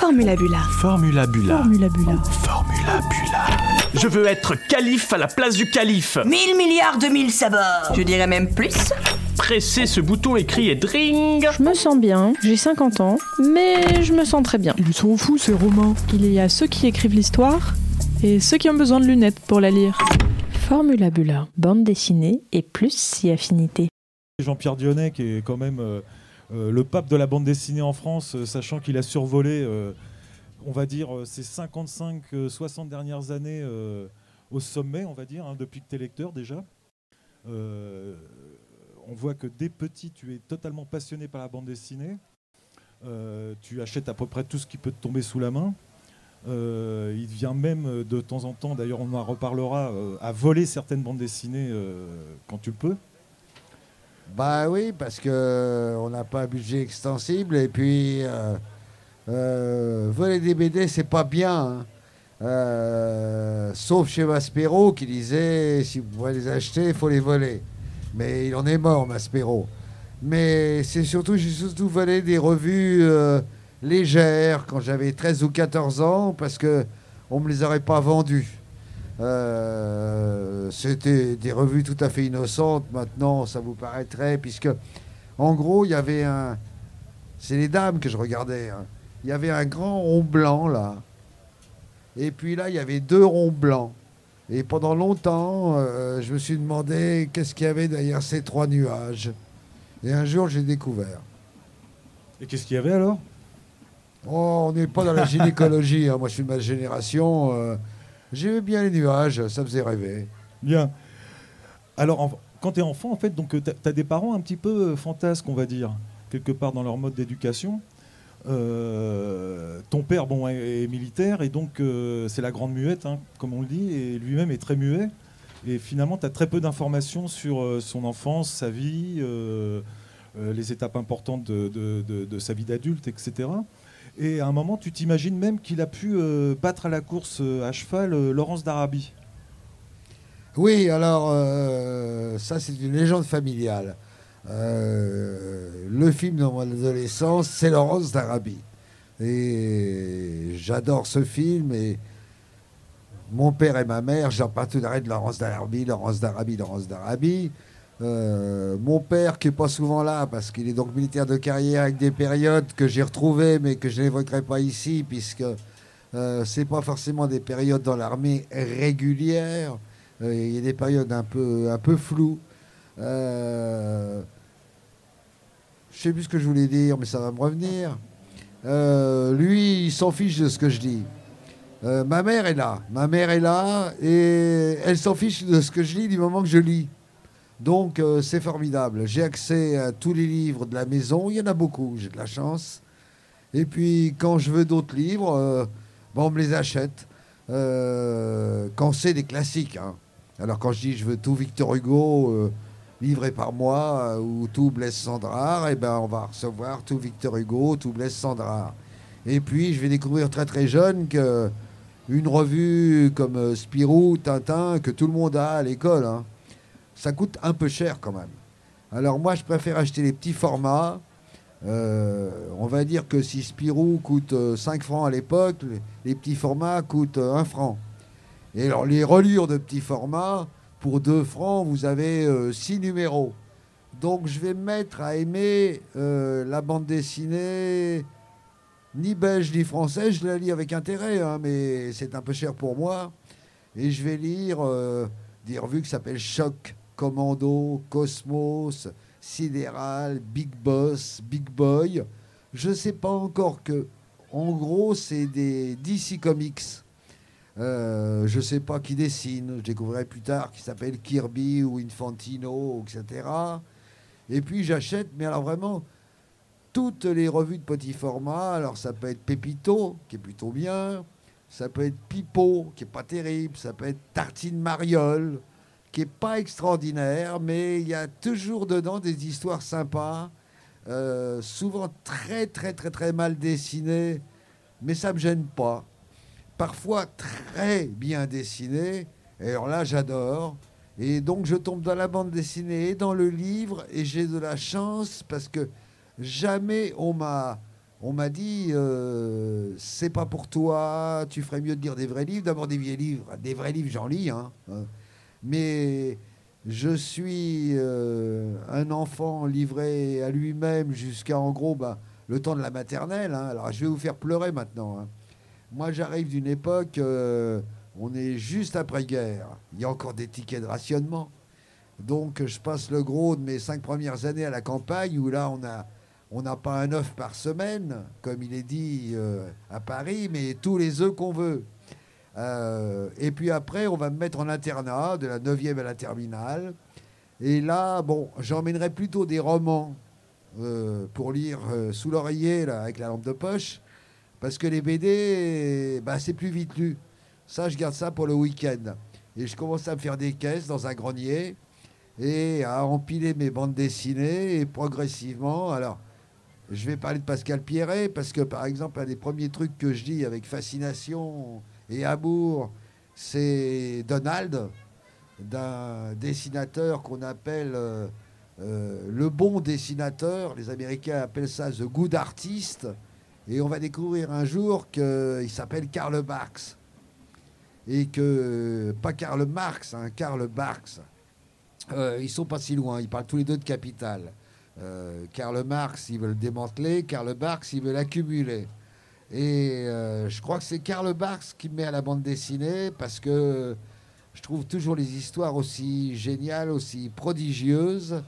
Formula Bula. Formula Bula. Formula Bula. Formula Bula. Je veux être calife à la place du calife. Mille milliards de mille sabords Je dirais même plus. Presser ce bouton écrit et dring. Je me sens bien, j'ai 50 ans, mais je me sens très bien. Ils sont fous ces romans. Il y a ceux qui écrivent l'histoire et ceux qui ont besoin de lunettes pour la lire. Formula Bula, bande dessinée et plus si affinité. Jean-Pierre Dionnet, qui est quand même euh, le pape de la bande dessinée en France, euh, sachant qu'il a survolé, euh, on va dire, euh, ces 55-60 dernières années euh, au sommet, on va dire, hein, depuis que tu es lecteur déjà. Euh, on voit que dès petit, tu es totalement passionné par la bande dessinée. Euh, tu achètes à peu près tout ce qui peut te tomber sous la main. Euh, il vient même euh, de temps en temps, d'ailleurs on en reparlera, euh, à voler certaines bandes dessinées euh, quand tu le peux. Bah oui, parce que euh, on n'a pas un budget extensible et puis euh, euh, voler des BD c'est pas bien. hein. Sauf chez Maspero qui disait si vous pouvez les acheter, il faut les voler. Mais il en est mort, Maspero. Mais c'est surtout, j'ai surtout volé des revues légères quand j'avais 13 ou 14 ans parce que on me les aurait pas vendues. Euh, C'était des revues tout à fait innocentes. Maintenant, ça vous paraîtrait, puisque en gros, il y avait un. C'est les dames que je regardais. hein. Il y avait un grand rond blanc là. Et puis là, il y avait deux ronds blancs. Et pendant longtemps, euh, je me suis demandé qu'est-ce qu'il y avait derrière ces trois nuages. Et un jour, j'ai découvert. Et qu'est-ce qu'il y avait alors? Oh, on n'est pas dans la gynécologie. hein. Moi, je suis de ma génération. euh, J'aimais bien les nuages, ça faisait rêver. Bien. Alors, quand tu es enfant, en fait, donc tu as, des parents un petit peu euh, fantasques, on va dire, quelque part dans leur mode d'éducation. Euh, ton père, bon, est, militaire, et donc euh, c'est la grande muette, hein, comme on le dit, et lui-même est très muet. Et finalement, tu as très peu d'informations sur euh, son enfance, sa vie, euh, euh, les étapes importantes de sa vie d'adulte, etc. Et à un moment, tu t'imagines même qu'il a pu euh, battre à la course euh, à cheval euh, Laurence d'Arabie. Oui, alors, ça, c'est une légende familiale. Le film de mon adolescence, c'est Laurence d'Arabie. Et j'adore ce film. Et mon père et ma mère, j'en parlerai de Laurence d'Arabie, Laurence d'Arabie, Laurence d'Arabie. Euh, mon père, qui n'est pas souvent là, parce qu'il est donc militaire de carrière avec des périodes que j'ai retrouvées, mais que je n'évoquerai pas ici, puisque euh, c'est pas forcément des périodes dans l'armée régulières. Euh, Il y a des périodes un peu, un peu floues. Euh, je sais plus ce que je voulais dire, mais ça va me revenir. Lui, il s'en fiche de ce que je dis. Ma mère est là. Ma mère est là et elle s'en fiche de ce que je lis du moment que je lis. Donc euh, c'est formidable. J'ai accès à tous les livres de la maison. Il y en a beaucoup, j'ai de la chance. Et puis quand je veux d'autres livres, euh, ben, on me les achète. Euh, quand c'est des classiques. hein. Alors quand je dis je veux tout Victor Hugo livré par moi ou tout Blaise Sandrard, et ben on va recevoir tout Victor Hugo, tout Blaise Sandrard. Et puis je vais découvrir très très jeune que une revue comme Spirou, Tintin, que tout le monde a à l'école, hein, ça coûte un peu cher quand même. Alors moi je préfère acheter les petits formats. Euh, on va dire que si Spirou coûte euh, 5 francs à l'époque, les, petits formats coûtent euh, 1 franc. Et alors les reliures de petits formats, pour 2 francs, vous avez 6 numéros. Donc je vais me mettre à aimer euh, la bande dessinée, ni belge ni française, je la lis avec intérêt, hein, mais c'est un peu cher pour moi. Et je vais lire euh, des revues qui s'appellent Choc, Commando, Cosmos, Sidéral, Big Boss, Big Boy. Je ne sais pas encore que, en gros, c'est des DC Comics. Euh, je ne sais pas qui dessine, je découvrirai plus tard qui s'appelle Kirby ou Infantino, etc. Et puis j'achète, mais alors vraiment, toutes les revues de petit format. Alors ça peut être Pépito, qui est plutôt bien. Ça peut être Pipo, qui est pas terrible. Ça peut être Tartine Mariole, qui est pas extraordinaire, mais il y a toujours dedans des histoires sympas, euh, souvent très très très très mal dessinées, mais ça me gêne pas. Parfois très bien dessinées, et alors là j'adore. Et donc je tombe dans la bande dessinée et dans le livre, et j'ai de la chance parce que jamais on m'a on m'a dit euh, c'est pas pour toi, tu ferais mieux de lire des vrais livres. D'abord des vieux livres, des vrais livres j'en lis, hein, hein. Mais je suis euh, un enfant livré à lui-même jusqu'à en gros bah, le temps de la maternelle. hein. Alors je vais vous faire pleurer maintenant. hein. Moi j'arrive d'une époque, euh, on est juste après-guerre. Il y a encore des tickets de rationnement. Donc je passe le gros de mes cinq premières années à la campagne où là on a on n'a pas un œuf par semaine, comme il est dit euh, à Paris, mais tous les œufs qu'on veut. Euh, et puis après, on va me mettre en internat, de la 9e à la terminale. Et là, bon, j'emmènerai plutôt des romans euh, pour lire euh, sous l'oreiller, avec la lampe de poche, parce que les BD, bah, c'est plus vite lu. Ça, je garde ça pour le week-end. Et je commence à me faire des caisses dans un grenier et à empiler mes bandes dessinées et progressivement. Alors, je vais parler de Pascal Pierret parce que, par exemple, un des premiers trucs que je lis avec fascination et amour, c'est Donald, d'un dessinateur qu'on appelle euh, euh, le bon dessinateur. Les Américains appellent ça The Good Artist. Et on va découvrir un jour qu'il s'appelle Karl Marx. Et que, pas Karl Marx, hein, Karl Marx. Euh, ils sont pas si loin, ils parlent tous les deux de capital. Euh, Karl Marx, il veut le démanteler, Karl Marx, il veut l'accumuler. Et euh, je crois que c'est Karl Marx qui me met à la bande dessinée parce que je trouve toujours les histoires aussi géniales, aussi prodigieuses,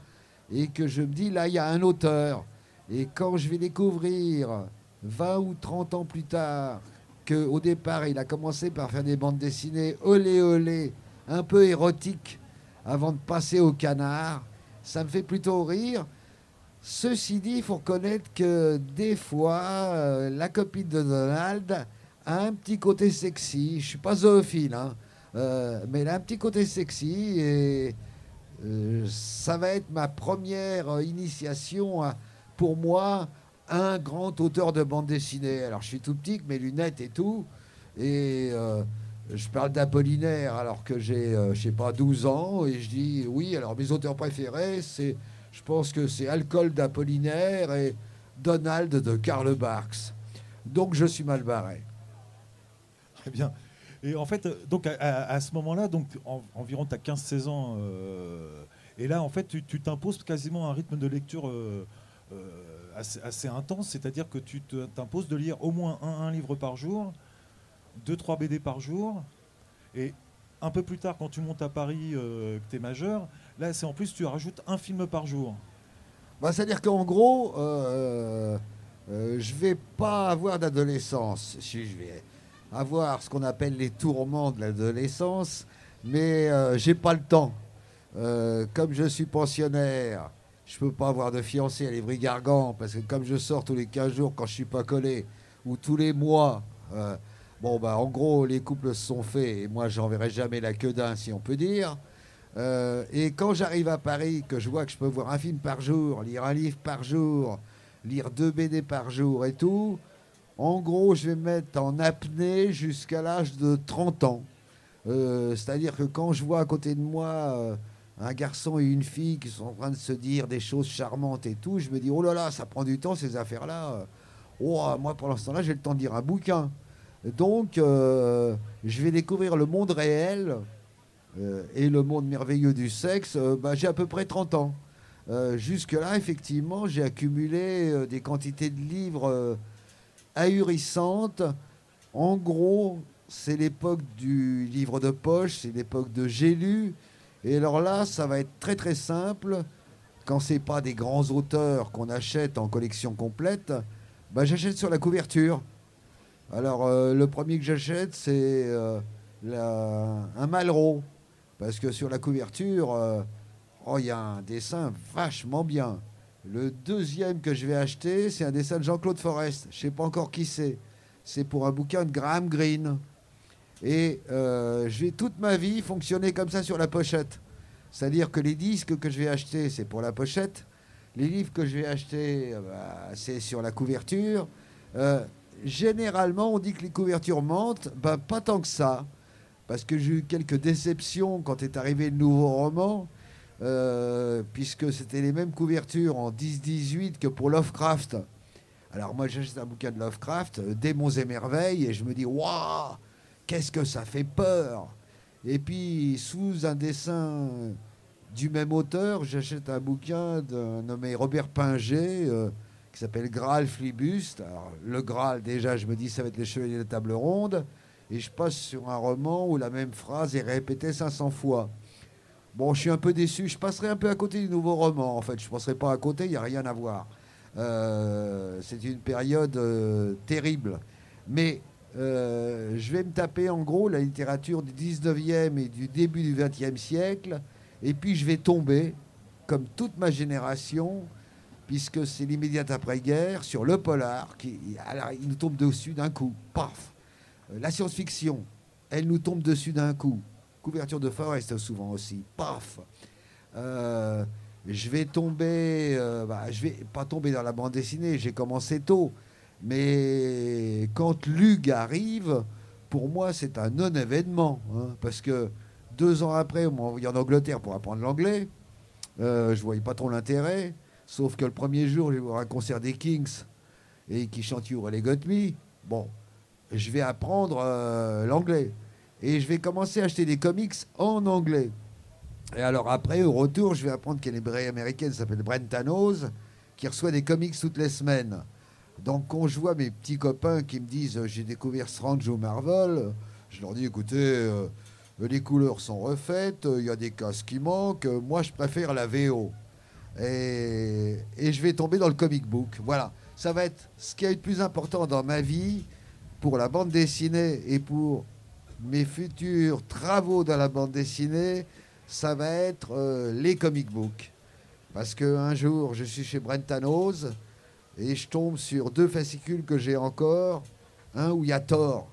et que je me dis, là, il y a un auteur. Et quand je vais découvrir, 20 ou 30 ans plus tard, qu'au départ, il a commencé par faire des bandes dessinées olé olé, un peu érotiques, avant de passer au canard, ça me fait plutôt rire. Ceci dit, il faut reconnaître que des fois, euh, la copine de Donald a un petit côté sexy. Je suis pas zoophile, hein, euh, mais elle a un petit côté sexy et euh, ça va être ma première initiation à, pour moi, un grand auteur de bande dessinée. Alors, je suis tout petit, mes lunettes et tout, et je parle d'Apollinaire alors que j'ai, je sais pas, 12 ans, et je dis oui. Alors, mes auteurs préférés, c'est, je pense que c'est Alcool d'Apollinaire et Donald de Karl Barks. Donc, je suis mal barré. Très bien. Et en fait, euh, donc à, ce moment-là, donc en- environ tu as 15-16 ans, euh, et là en fait tu t'imposes quasiment un rythme de lecture euh, assez, intense, c'est-à-dire que tu t'imposes de lire au moins un, un livre par jour, deux trois BD par jour, et un peu plus tard quand tu montes à Paris, que tu es majeur, là c'est en plus tu rajoutes un film par jour. Bah, C'est-à-dire qu'en gros, euh, euh, je vais pas avoir d'adolescence. Je vais avoir ce qu'on appelle les tourments de l'adolescence, mais euh, j'ai pas le temps. Euh, comme je suis pensionnaire, je peux pas avoir de fiancé à l'Évry-Gargan parce que comme je sors tous les 15 jours quand je suis pas collé ou tous les mois, euh, bon bah en gros les couples se sont faits et moi j'enverrai jamais la queue d'un si on peut dire. Euh, et quand j'arrive à Paris, que je vois que je peux voir un film par jour, lire un livre par jour, lire deux BD par jour et tout, en gros, je vais me mettre en apnée jusqu'à l'âge de 30 ans. Euh, C'est-à-dire que quand je vois à côté de moi euh, un garçon et une fille qui sont en train de se dire des choses charmantes et tout, je me dis, oh là là, ça prend du temps ces affaires-là. Oh, moi, pour l'instant, là, j'ai le temps de lire un bouquin. Donc, je vais découvrir le monde réel et le monde merveilleux du sexe, euh, bah, j'ai à peu près 30 ans. Euh, Jusque-là, effectivement, j'ai accumulé euh, des quantités de livres euh, ahurissantes. En gros, c'est l'époque du livre de poche, c'est l'époque de j'ai lu. Et alors là, ça va être très très simple. Quand c'est pas des grands auteurs qu'on achète en collection complète, bah, j'achète sur la couverture. Alors, euh, le premier que j'achète, c'est euh, un Malraux. Parce que sur la couverture, euh, oh, il y a un dessin vachement bien. Le deuxième que je vais acheter, c'est un dessin de Jean-Claude Forest. Je ne sais pas encore qui c'est. C'est pour un bouquin de Graham Greene. Et euh, je vais toute ma vie fonctionner comme ça sur la pochette. C'est-à-dire que les disques que je vais acheter, c'est pour la pochette. Les livres que je vais acheter, euh, bah, c'est sur la couverture. Généralement, on dit que les couvertures mentent. Ben, pas tant que ça. Parce que j'ai eu quelques déceptions quand est arrivé le nouveau roman. euh, puisque c'était les mêmes couvertures en 10-18 que pour Lovecraft. Alors moi j'achète un bouquin de Lovecraft, euh, Démons et merveilles, et je me dis waouh, qu'est-ce que ça fait peur Et puis sous un dessin du même auteur, j'achète un bouquin nommé Robert Pinger euh, qui s'appelle Graal Flibuste. Alors le Graal déjà, je me dis ça va être les Chevaliers de la Table Ronde, et je passe sur un roman où la même phrase est répétée 500 fois. Bon, je suis un peu déçu. Je passerai un peu à côté du nouveau roman, en fait. Je ne passerai pas à côté, il n'y a rien à voir. Euh, c'est une période euh, terrible. Mais euh, je vais me taper en gros la littérature du 19e et du début du 20e siècle. Et puis je vais tomber, comme toute ma génération, puisque c'est l'immédiate après-guerre, sur le polar, qui alors, il nous tombe dessus d'un coup. Paf La science-fiction, elle nous tombe dessus d'un coup couverture de Forest souvent aussi. Paf euh, Je vais tomber, euh, bah, je vais pas tomber dans la bande dessinée, j'ai commencé tôt. Mais quand Lug arrive, pour moi, c'est un non-événement. Hein, parce que deux ans après, on m'a envoyé en Angleterre pour apprendre l'anglais. Euh, je voyais pas trop l'intérêt. Sauf que le premier jour, je vais voir un concert des Kings et qui chante You Really Got Me. Bon, je vais apprendre l'anglais et je vais commencer à acheter des comics en anglais. Et alors après, au retour, je vais apprendre qu'il y a américaine s'appelle Brentanos, qui reçoit des comics toutes les semaines. Donc quand je vois mes petits copains qui me disent euh, j'ai découvert Strange ou Marvel, je leur dis écoutez, euh, les couleurs sont refaites, il y a des cases qui manquent, moi je préfère la VO. Et, et je vais tomber dans le comic book. Voilà, ça va être ce qui été le plus important dans ma vie pour la bande dessinée et pour mes futurs travaux dans la bande dessinée, ça va être euh, les comic books. Parce qu'un jour, je suis chez Brentanos et je tombe sur deux fascicules que j'ai encore. Un où il y a Thor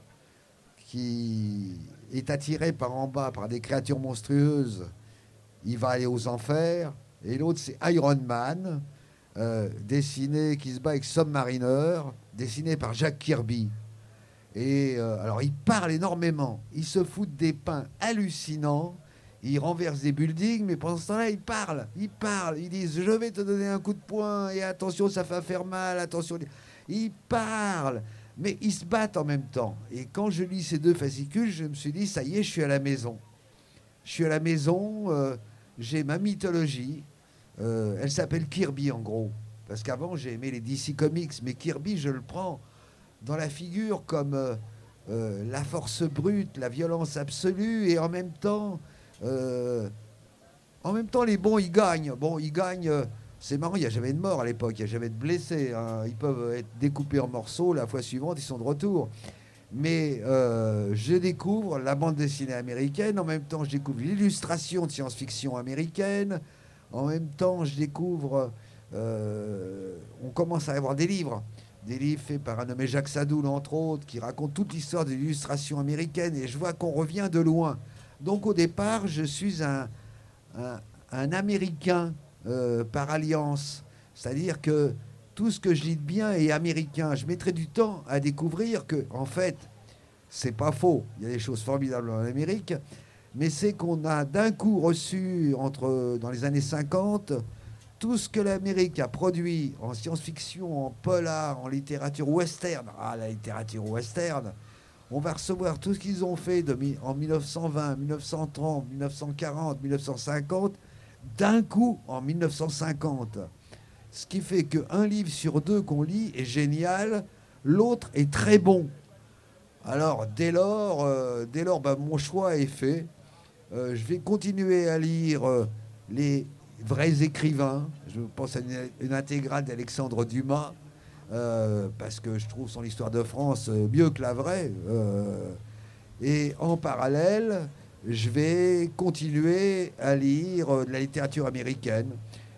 qui est attiré par en bas par des créatures monstrueuses. Il va aller aux enfers. Et l'autre, c'est Iron Man, euh, dessiné, qui se bat avec Submariner, dessiné par Jack Kirby. Et euh, alors, il parle énormément. Il se fout des pains hallucinants. Il renverse des buildings, mais pendant ce temps-là, il parle. Il parle. Ils disent Je vais te donner un coup de poing, et attention, ça va faire mal, attention. Il parle, mais ils se battent en même temps. Et quand je lis ces deux fascicules, je me suis dit Ça y est, je suis à la maison. Je suis à la maison, euh, j'ai ma mythologie. Euh, elle s'appelle Kirby, en gros. Parce qu'avant, j'ai aimé les DC Comics, mais Kirby, je le prends dans la figure comme euh, euh, la force brute, la violence absolue, et en même temps, euh, en même temps, les bons, ils gagnent. Bon, ils gagnent. c'est marrant, il n'y a jamais de mort à l'époque, il n'y a jamais de blessés. Hein. Ils peuvent être découpés en morceaux, la fois suivante, ils sont de retour. Mais je découvre la bande dessinée américaine, en même temps, je découvre l'illustration de science-fiction américaine, en même temps, je découvre. on commence à avoir des livres des livres faits par un nommé Jacques Sadoul, entre autres, qui racontent toute l'histoire de l'illustration américaine, et je vois qu'on revient de loin. Donc au départ, je suis un, un, Américain euh, par alliance, c'est-à-dire que tout ce que je lis de bien est américain. Je mettrai du temps à découvrir que, en fait, c'est pas faux. Il y a des choses formidables en Amérique, mais c'est qu'on a d'un coup reçu entre dans les années 50 tout ce que l'Amérique a produit en science-fiction, en polar, en littérature western, ah la littérature western, on va recevoir tout ce qu'ils ont fait en 1920, 1930, 1940, 1950, d'un coup en 1950. Ce qui fait qu'un livre sur deux qu'on lit est génial, l'autre est très bon. Alors dès lors, euh, bah, mon choix est fait. Euh, je vais continuer à lire euh, les vrais écrivains. Je pense à une, intégrale d'Alexandre Dumas, euh, parce que je trouve son histoire de France euh, mieux que la vraie. Euh, et en parallèle, je vais continuer à lire de la littérature américaine.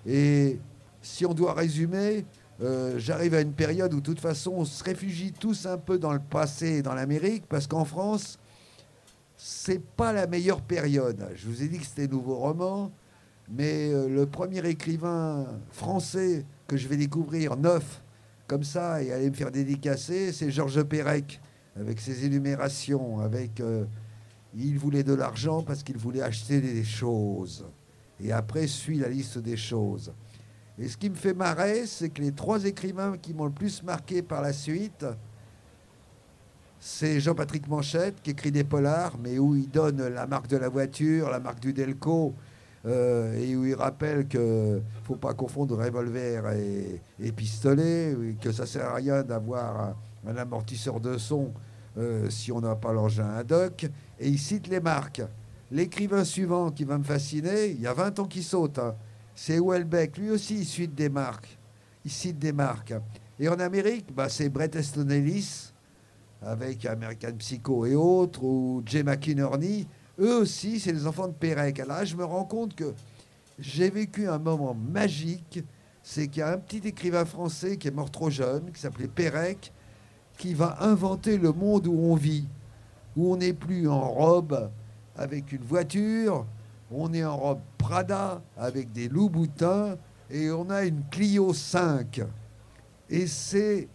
Et si on doit résumer, j'arrive à une période où, de toute façon, on se réfugie tous un peu dans le passé et dans l'Amérique, parce qu'en France, c'est pas la meilleure période. Je vous ai dit que c'était nouveau roman. Mais euh, le premier écrivain français que je vais découvrir neuf, comme ça, et aller me faire dédicacer, c'est Georges Perec, avec ses énumérations, avec euh, il voulait de l'argent parce qu'il voulait acheter des choses. Et après suit la liste des choses. Et ce qui me fait marrer, c'est que les trois écrivains qui m'ont le plus marqué par la suite, c'est Jean-Patrick Manchette qui écrit des polars, mais où il donne la marque de la voiture, la marque du Delco, euh, et où il rappelle qu'il ne faut pas confondre revolver et, pistolet, que ça ne sert à rien d'avoir un, amortisseur de son euh, si on n'a pas l'engin à doc, et il cite les marques. L'écrivain suivant qui va me fasciner, il y a 20 ans qu'il saute, hein, c'est Welbeck. Lui aussi, il cite des marques. Cite des marques. Et en Amérique, bah, c'est Brett Easton Ellis, avec American Psycho et autres, ou Jay McInerney, eux aussi, c'est les enfants de Pérec. Alors là, je me rends compte que j'ai vécu un moment magique. C'est qu'il y a un petit écrivain français qui est mort trop jeune, qui s'appelait Pérec, qui va inventer le monde où on vit, où on n'est plus en robe avec une voiture, on est en robe Prada avec des loups boutins et on a une Clio 5. Et c'est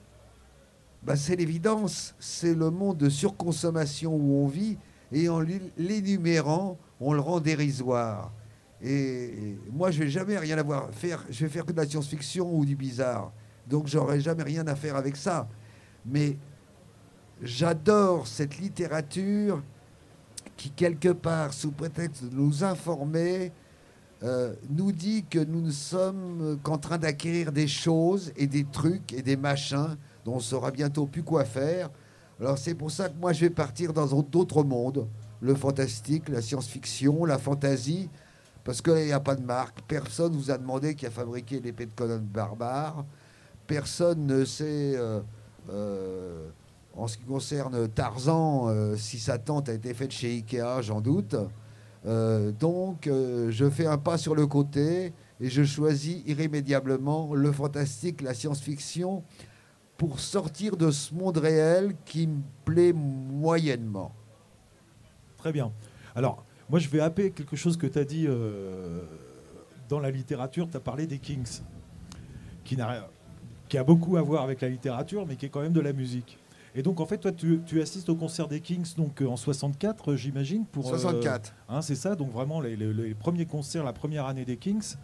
bah, c'est l'évidence, c'est le monde de surconsommation où on vit, et en l'énumérant, on le rend dérisoire. Et, moi, je vais jamais rien avoir faire. Je vais faire que de la science-fiction ou du bizarre, donc j'aurai jamais rien à faire avec ça. Mais j'adore cette littérature qui quelque part, sous prétexte de nous informer, euh, nous dit que nous ne sommes qu'en train d'acquérir des choses et des trucs et des machins dont on saura bientôt plus quoi faire. Alors c'est pour ça que moi je vais partir dans d'autres mondes, le fantastique, la science-fiction, la fantasy, parce qu'il n'y a pas de marque. Personne vous a demandé qui a fabriqué l'épée de Conan barbare. Personne ne sait, euh, euh, en ce qui concerne Tarzan, euh, si sa tente a été faite chez Ikea, j'en doute. donc je fais un pas sur le côté et je choisis irrémédiablement le fantastique, la science-fiction pour sortir de ce monde réel qui me plaît moyennement. Très bien. Alors, moi, je vais happer quelque chose que tu as dit euh, dans la littérature. Tu as parlé des Kings, qui, a, qui a beaucoup à voir avec la littérature, mais qui est quand même de la musique. Et donc, en fait, toi, tu, assistes au concert des Kings donc, euh, en 64, j'imagine pour 64. Euh, hein, c'est ça, donc vraiment les, les, premiers concerts, la première année des Kings.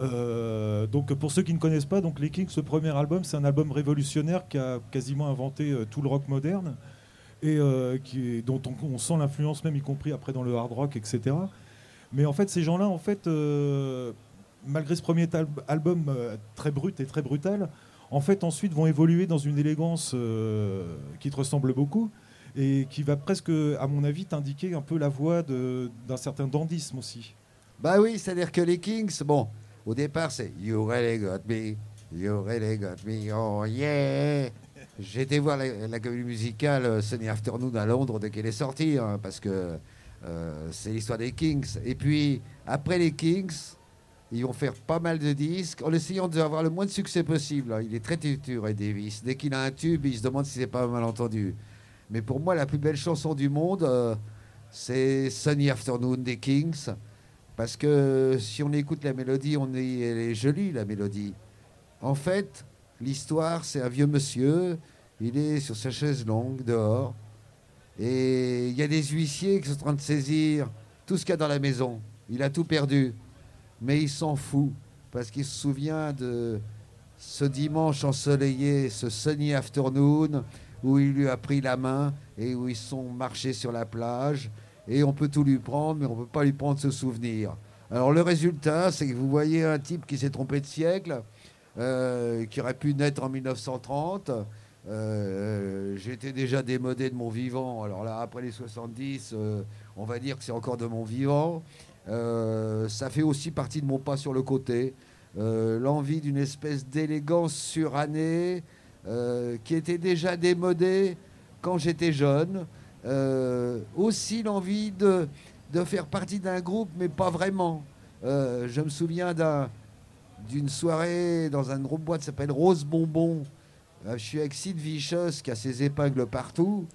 Euh, donc pour ceux qui ne connaissent pas, donc les Kings, ce premier album, c'est un album révolutionnaire qui a quasiment inventé euh, tout le rock moderne et euh, dont on, sent l'influence même, y compris après dans le hard rock, etc. Mais en fait, ces gens-là, en fait, malgré ce premier album très brut et très brutal, en fait, ensuite vont évoluer dans une élégance qui te ressemble beaucoup et qui va presque, à mon avis, t'indiquer un peu la voie d'un certain dandisme aussi. Bah oui, c'est-à-dire que les Kings, bon, au départ, c'est You really got me, you really got me, oh yeah. J'ai été voir la, comédie musicale euh, Sunny Afternoon à Londres dès qu'elle est sortie, hein, parce que euh, c'est l'histoire des Kings. Et puis, après les Kings, ils vont faire pas mal de disques en essayant d'avoir le moins de succès possible. Il est très et Davis. Dès qu'il a un tube, il se demande si c'est pas mal entendu. Mais pour moi, la plus belle chanson du monde, euh, c'est Sunny Afternoon des Kings. Parce que si on écoute la mélodie, on est, elle est jolie, la mélodie. En fait, l'histoire, c'est un vieux monsieur, il est sur sa chaise longue dehors, et il y a des huissiers qui sont en train de saisir tout ce qu'il y a dans la maison. Il a tout perdu, mais il s'en fout, parce qu'il se souvient de ce dimanche ensoleillé, ce sunny afternoon, où il lui a pris la main et où ils sont marchés sur la plage et on peut tout lui prendre, mais on ne peut pas lui prendre ce souvenir. Alors le résultat, c'est que vous voyez un type qui s'est trompé de siècle, euh, qui aurait pu naître en 1930. Euh, J'étais déjà démodé de mon vivant. Alors là, après les 70, euh, on va dire que c'est encore de mon vivant. ça fait aussi partie de mon pas sur le côté. L'envie d'une espèce d'élégance surannée qui était déjà démodée quand j'étais jeune. Euh, aussi l'envie de, de, faire partie d'un groupe, mais pas vraiment. Euh, je me souviens d'une soirée dans un groupe boîte qui s'appelle Rose Bonbon. Euh, je suis avec Sid Vicious qui a ses épingles partout.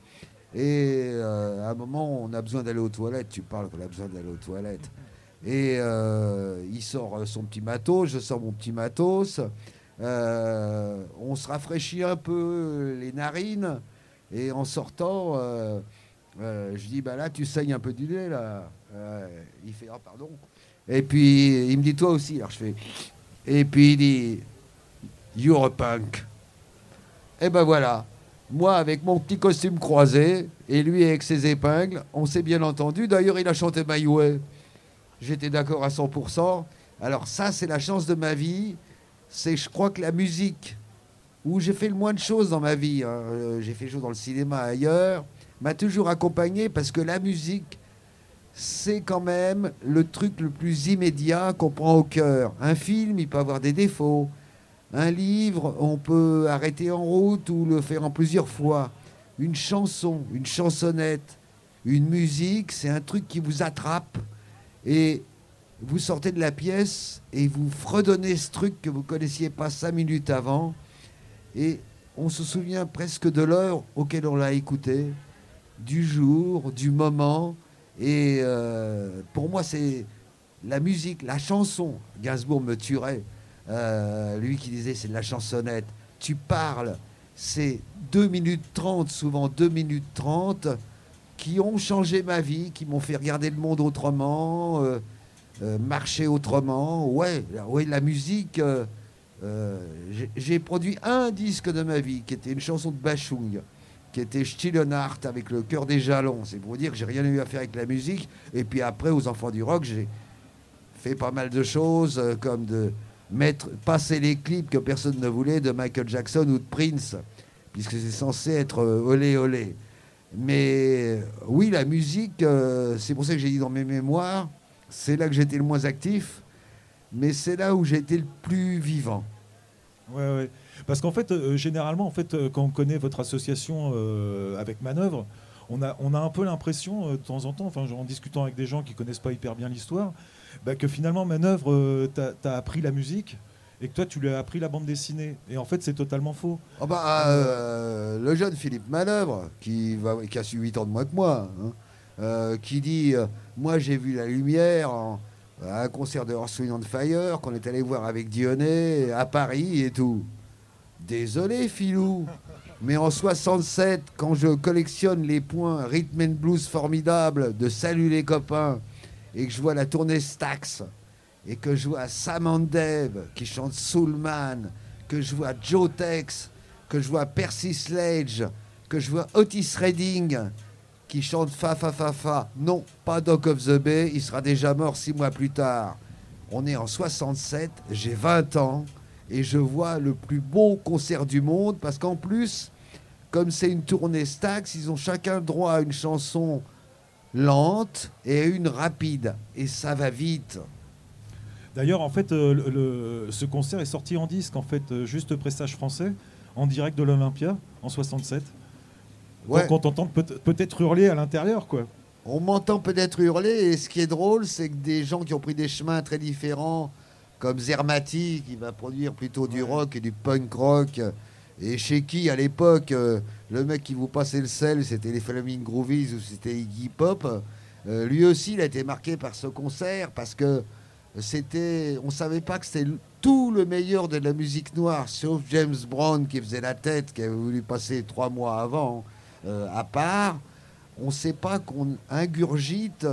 Et à un moment, on a besoin d'aller aux toilettes. Tu parles qu'on a besoin d'aller aux toilettes. Et il sort son petit matos, je sors mon petit matos. on se rafraîchit un peu les narines. Et en sortant, je dis, bah là, tu saignes un peu du nez, là. Euh, il fait, ah, pardon. Et puis, il me dit, toi aussi. Alors, je fais, Et puis il dit You're a punk. Et ben voilà. Moi, avec mon petit costume croisé, et lui avec ses épingles, on s'est bien entendu. D'ailleurs, il a chanté My Way. J'étais d'accord à 100%. Alors ça, c'est la chance de ma vie. C'est, je crois que la musique, où j'ai fait le moins de choses dans ma vie, hein, euh, j'ai fait des choses dans le cinéma ailleurs, m'a toujours accompagné parce que la musique, c'est quand même le truc le plus immédiat qu'on prend au cœur. Un film, il peut avoir des défauts. Un livre, on peut arrêter en route ou le faire en plusieurs fois. Une chanson, une chansonnette, une musique, c'est un truc qui vous attrape et vous sortez de la pièce et vous fredonnez ce truc que vous connaissiez pas cinq minutes avant et on se souvient presque de l'heure auquel on l'a écouté, du jour, du moment. Et euh, pour moi, c'est la musique, la chanson. Gainsbourg me tuerait. Euh, lui qui disait c'est de la chansonnette. Tu parles, c'est 2 minutes 30, souvent 2 minutes 30, qui ont changé ma vie, qui m'ont fait regarder le monde autrement, euh, marcher autrement. Ouais, ouais la musique. J'ai produit un disque de ma vie qui était une chanson de Bachung, qui était Stillenhardt avec le cœur des jalons. C'est pour dire que j'ai rien eu à faire avec la musique. Et puis après, aux enfants du rock, j'ai fait pas mal de choses comme de mettre, passer les clips que personne ne voulait de Michael Jackson ou de Prince, puisque c'est censé être euh, olé olé. Mais euh, oui, la musique, euh, c'est pour ça que j'ai dit dans mes mémoires, c'est là que j'étais le moins actif, mais c'est là où été le plus vivant. Ouais, ouais. Parce qu'en fait, généralement, en fait, quand on connaît votre association avec Manœuvre, on a, on a un peu l'impression, de temps en temps, enfin, en discutant avec des gens qui connaissent pas hyper bien l'histoire, bah, que finalement Manœuvre euh, t'as appris la musique et que toi tu lui as appris la bande dessinée. Et en fait c'est totalement faux. Oh bah, euh, le jeune Philippe Manœuvre, qui, va, qui a su 8 ans de moins que moi, hein, euh, qui dit Moi j'ai vu la lumière à un concert de Horse on Fire qu'on est allé voir avec Dionnet à Paris et tout. Désolé Philou, mais en 67, quand je collectionne les points Rhythm and Blues formidables de Salut les copains et que je vois la tournée Stax, et que je vois Sam Dave qui chante Soulman, que je vois Joe Tex, que je vois Percy Sledge, que je vois Otis Redding qui chante Fa Fa Fa Fa. Non, pas Doc of the Bay, il sera déjà mort six mois plus tard. On est en 67, j'ai 20 ans et je vois le plus beau concert du monde parce qu'en plus, comme c'est une tournée Stax, ils ont chacun droit à une chanson lente et une rapide. Et ça va vite. D'ailleurs, en fait, euh, ce concert est sorti en disque, en fait, euh, juste pressage français, en direct de l'Olympia, en 67. On t'entend peut-être hurler à l'intérieur, quoi. On m'entend peut-être hurler, et ce qui est drôle, c'est que des gens qui ont pris des chemins très différents, comme Zermati, qui va produire plutôt du rock et du punk rock, et chez qui, à l'époque, euh, le mec qui vous passait le sel, c'était les Flaming Groovies ou c'était Iggy Pop. Euh, lui aussi, il a été marqué par ce concert parce que c'était, on savait pas que c'était tout le meilleur de la musique noire, sauf James Brown qui faisait la tête, qui avait voulu passer trois mois avant euh, à part. On ne sait pas qu'on ingurgite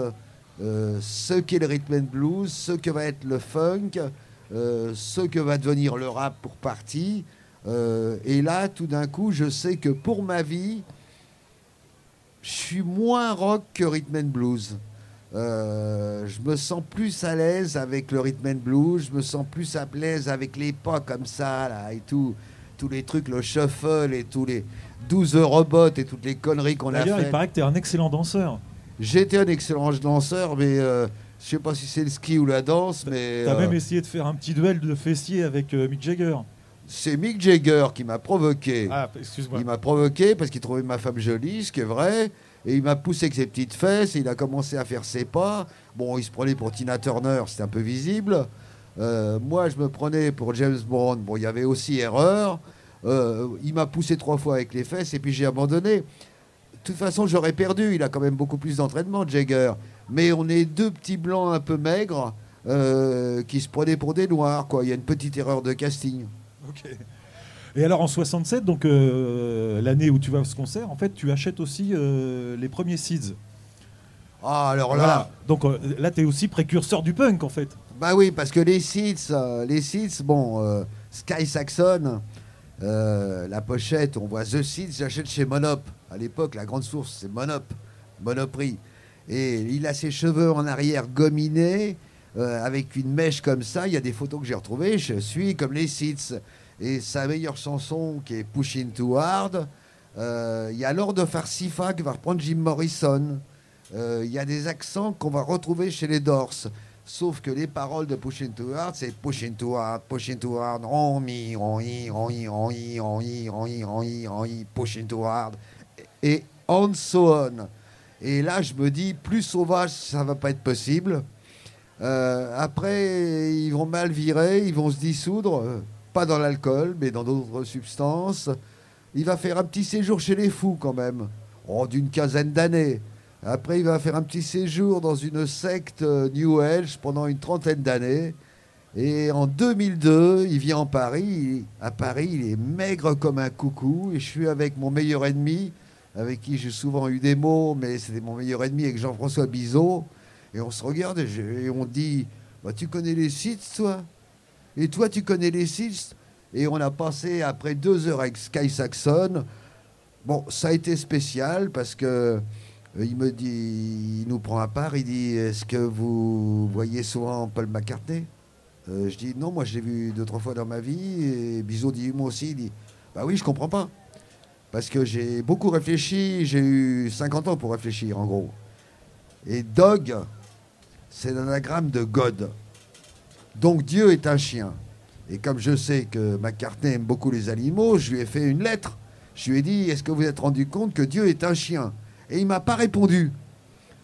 ce qu'est le rhythm and blues, ce que va être le funk, ce que va devenir le rap pour partie. Euh, et là, tout d'un coup, je sais que pour ma vie, je suis moins rock que rhythm and blues. Euh, je me sens plus à l'aise avec le rhythm and blues, je me sens plus à l'aise avec les pas comme ça, là, et tout, tous les trucs, le shuffle et tous les 12 robots et toutes les conneries qu'on a fait. D'ailleurs, il paraît que tu es un excellent danseur. J'étais un excellent danseur, mais euh, je sais pas si c'est le ski ou la danse, mais... Tu as même essayé de faire un petit duel de fessiers avec Mick Jagger c'est Mick Jagger qui m'a provoqué. Ah, excuse-moi. Il m'a provoqué parce qu'il trouvait ma femme jolie, ce qui est vrai. Et il m'a poussé avec ses petites fesses et il a commencé à faire ses pas. Bon, il se prenait pour Tina Turner, c'était un peu visible. Euh, moi, je me prenais pour James Bond. Bon, il y avait aussi erreur. Euh, il m'a poussé trois fois avec les fesses et puis j'ai abandonné. De toute façon, j'aurais perdu. Il a quand même beaucoup plus d'entraînement, Jagger. Mais on est deux petits blancs un peu maigres euh, qui se prenaient pour des noirs. Quoi. Il y a une petite erreur de casting. Et alors en 67, donc euh, l'année où tu vas à ce concert, en fait, tu achètes aussi euh, les premiers Seeds. Ah, alors là. Donc là, tu es aussi précurseur du punk, en fait. Bah oui, parce que les euh, les sites, bon, Sky Saxon, euh, la pochette, on voit The Seeds, j'achète chez Monop. À l'époque, la grande source, c'est Monop, Monoprix. Et il a ses cheveux en arrière gominés, euh, avec une mèche comme ça. Il y a des photos que j'ai retrouvées. Je suis comme les Seeds. Et sa meilleure chanson, qui est Pushing Too Hard, euh, il y a Lord of Arsifa qui va reprendre Jim Morrison. Il y a des accents qu'on va retrouver chez les Doors. Sauf que les paroles de Pushing Too Hard, c'est Pushing Too Hard, Pushing Too Hard, on me, on y, on y, on y, on y, Hard, et on so on. Et là, je me dis, plus sauvage, ça va pas être possible. Euh, après, ils vont mal virer, ils vont se dissoudre, euh, pas dans l'alcool, mais dans d'autres substances. Il va faire un petit séjour chez les fous quand même, oh, d'une quinzaine d'années. Après, il va faire un petit séjour dans une secte euh, New Age pendant une trentaine d'années. Et en 2002, il vient en Paris. À Paris, il est maigre comme un coucou. Et je suis avec mon meilleur ennemi, avec qui j'ai souvent eu des mots, mais c'était mon meilleur ennemi avec Jean-François Bizot. Et on se regarde et, on dit bah, Tu connais les sites, toi? Et toi, tu connais les sites? Et on a passé, après deux heures avec Sky Saxon, bon, ça a été spécial parce que il me dit, il nous prend à part, il dit Est-ce que vous voyez souvent Paul McCartney? Euh, Je dis Non, moi je l'ai vu deux, trois fois dans ma vie. Et Bizot dit Moi aussi. Il dit Bah oui, je comprends pas. Parce que j'ai beaucoup réfléchi, j'ai eu 50 ans pour réfléchir en gros. Et dog, c'est l'anagramme de God. Donc Dieu est un chien. Et comme je sais que McCartney aime beaucoup les animaux, je lui ai fait une lettre. Je lui ai dit Est-ce que vous êtes rendu compte que Dieu est un chien? Et il m'a pas répondu.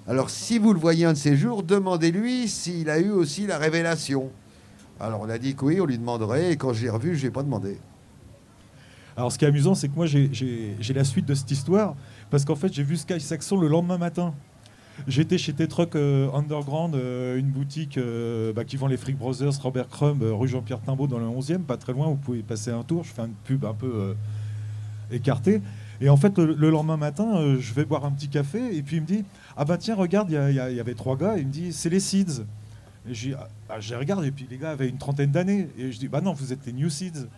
Alors si vous le voyez un de ces jours, demandez-lui s'il a eu aussi la révélation. Alors on a dit que oui, on lui demanderait. Et quand je l'ai revu, je lui ai pas demandé. Alors, ce qui est amusant, c'est que moi, j'ai- la suite de cette histoire, parce qu'en fait, j'ai vu Sky Saxon le lendemain matin. J'étais chez T-Truck euh, Underground, euh, une boutique euh, bah, qui vend les Freak Brothers, Robert Crumb, rue Jean-Pierre Timbaud dans le 11e, pas très loin, vous pouvez passer un tour, je fais une pub un peu écartée. Et en fait, le, le lendemain matin, euh, je vais boire un petit café, et puis il me dit Ah bah tiens, regarde, il y, avait trois gars, il me dit C'est les Seeds. Et j'ai ah, ah, regarde, et puis les gars avaient une trentaine d'années. Et je dis Bah non, vous êtes les New Seeds.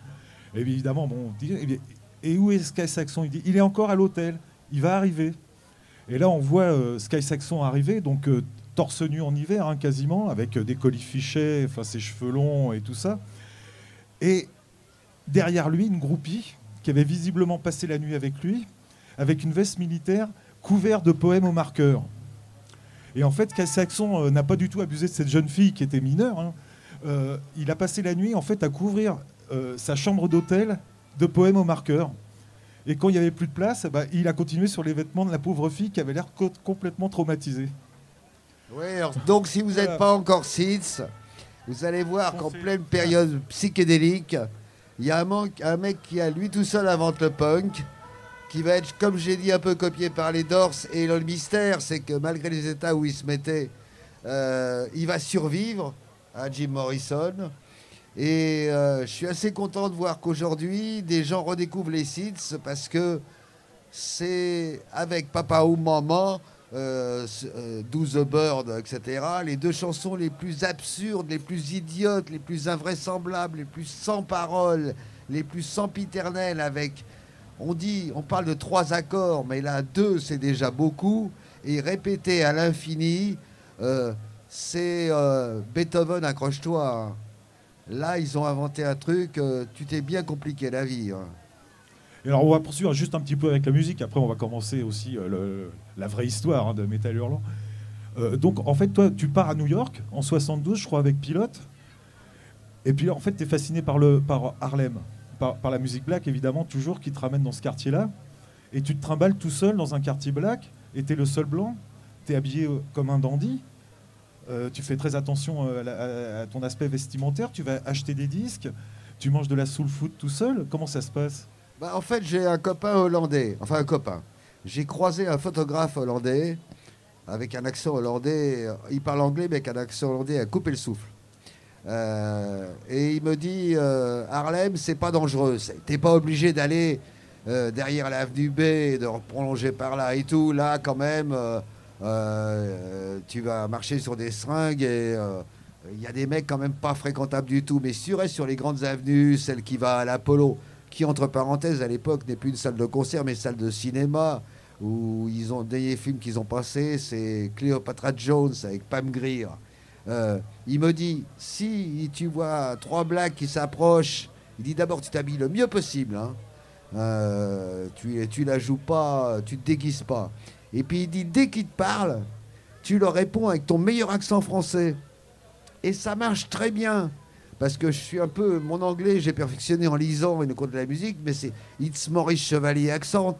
Et bien, évidemment, bon, on dit, eh et où est Sky Saxon? Il dit, il est encore à l'hôtel, il va arriver. Et là, on voit euh, Sky Saxon arriver, donc euh, torse nu en hiver, hein, quasiment, avec des colifichets, enfin ses cheveux longs et tout ça. Et derrière lui, une groupie qui avait visiblement passé la nuit avec lui, avec une veste militaire couverte de poèmes au marqueur. Et en fait, Sky Saxon euh, n'a pas du tout abusé de cette jeune fille qui était mineure. hein. Euh, il a passé la nuit en fait à couvrir euh, sa chambre d'hôtel de poèmes au marqueur. Et quand il n'y avait plus de place, bah, il a continué sur les vêtements de la pauvre fille qui avait l'air co- complètement traumatisée. Oui, alors, donc si vous n'êtes Voilà. pas encore SIDS, vous allez voir qu'en pleine période psychédélique, il y a un, mec qui a lui tout seul invente le punk, qui va être, comme j'ai dit, un peu copié par les Doors. Et le mystère, c'est que malgré les états où il se mettait, euh, il va survivre à Jim Morrison. Et euh, je suis assez content de voir qu'aujourd'hui, des gens redécouvrent les SIDS parce que c'est avec Papa ou Maman, euh, euh, etc., les deux chansons les plus absurdes, les plus idiotes, les plus invraisemblables, les plus sans parole, les plus sempiternelles, avec, on dit, on parle de trois accords, mais là, deux, c'est déjà beaucoup, et répété à l'infini, euh, c'est euh, Beethoven, accroche-toi. hein. Là, ils ont inventé un truc, euh, tu t'es bien compliqué la vie. hein. Alors on va poursuivre juste un petit peu avec la musique, après on va commencer aussi euh, la vraie histoire hein, de Metal Hurlant. Euh, donc en fait toi tu pars à New York en 72 je crois avec Pilote, et puis en fait tu es fasciné par, le, Harlem, par, la musique black évidemment toujours qui te ramène dans ce quartier-là, et tu te trimbales tout seul dans un quartier black, et tu es le seul blanc, tu es habillé euh, comme un dandy, tu fais très attention à ton aspect vestimentaire, tu vas acheter des disques, tu manges de la soul food tout seul, comment ça se passe? Bah, en fait, j'ai un copain hollandais, enfin un copain. J'ai croisé un photographe hollandais avec un accent hollandais. Il parle anglais, mais avec un accent hollandais à couper le souffle. Euh, et il me dit euh, Harlem, c'est pas dangereux. T'es pas obligé d'aller euh, derrière l'avenue B et de prolonger par là et tout. Là, quand même, tu vas marcher sur des seringues et, il y a des mecs quand même pas fréquentables du tout. Mais si tu restes sur les grandes avenues, celle qui va à l'Apollo, qui entre parenthèses à l'époque n'est plus une salle de concert mais salle de cinéma, où ils ont des films qu'ils ont passés, c'est Cleopatra Jones avec Pam Grier. Euh, il me dit, si tu vois trois blacks qui s'approchent, il dit d'abord tu t'habilles le mieux possible. Hein. Euh, tu, tu la joues pas, tu te déguises pas. Et puis il dit, dès qu'ils te parlent, tu leur réponds avec ton meilleur accent français. Et ça marche très bien. Parce que je suis un peu. Mon anglais, j'ai perfectionné en lisant une cours de la musique, mais c'est It's Maurice Chevalier accent.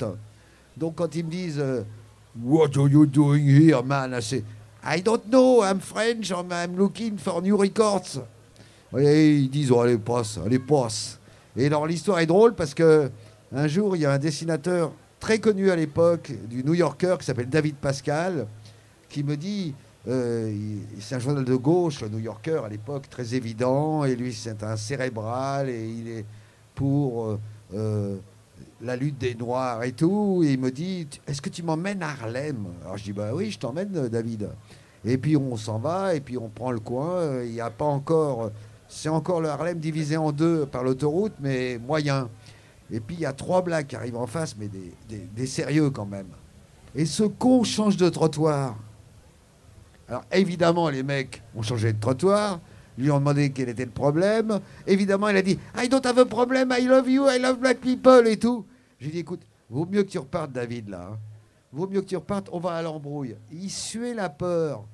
Donc quand ils me disent euh, What are you doing here, man? I I don't know, I'm French, I'm looking for new records. Ils disent oh, allez, passe, allez, passe. Et alors l'histoire est drôle parce que un jour, il y a un dessinateur très connu à l'époque du New Yorker qui s'appelle David Pascal qui me dit euh, c'est un journal de gauche, le New Yorker à l'époque, très évident, et lui c'est un cérébral, et il est pour euh, euh, la lutte des Noirs et tout, et il me dit, est-ce que tu m'emmènes à Harlem? Alors je dis, bah oui, je t'emmène David. Et puis on s'en va, et puis on prend le coin, il n'y a pas encore, c'est encore le Harlem divisé en deux par l'autoroute, mais moyen. Et puis il y a trois blagues qui arrivent en face, mais des sérieux quand même. Et ce con change de trottoir. Alors évidemment, les mecs ont changé de trottoir, lui ont demandé quel était le problème. Évidemment, il a dit I don't have a problem, I love you, I love black people et tout. J'ai dit écoute, vaut mieux que tu repartes, David, là. Hein. Vaut mieux que tu repartes, on va à l'embrouille. Il suait la peur.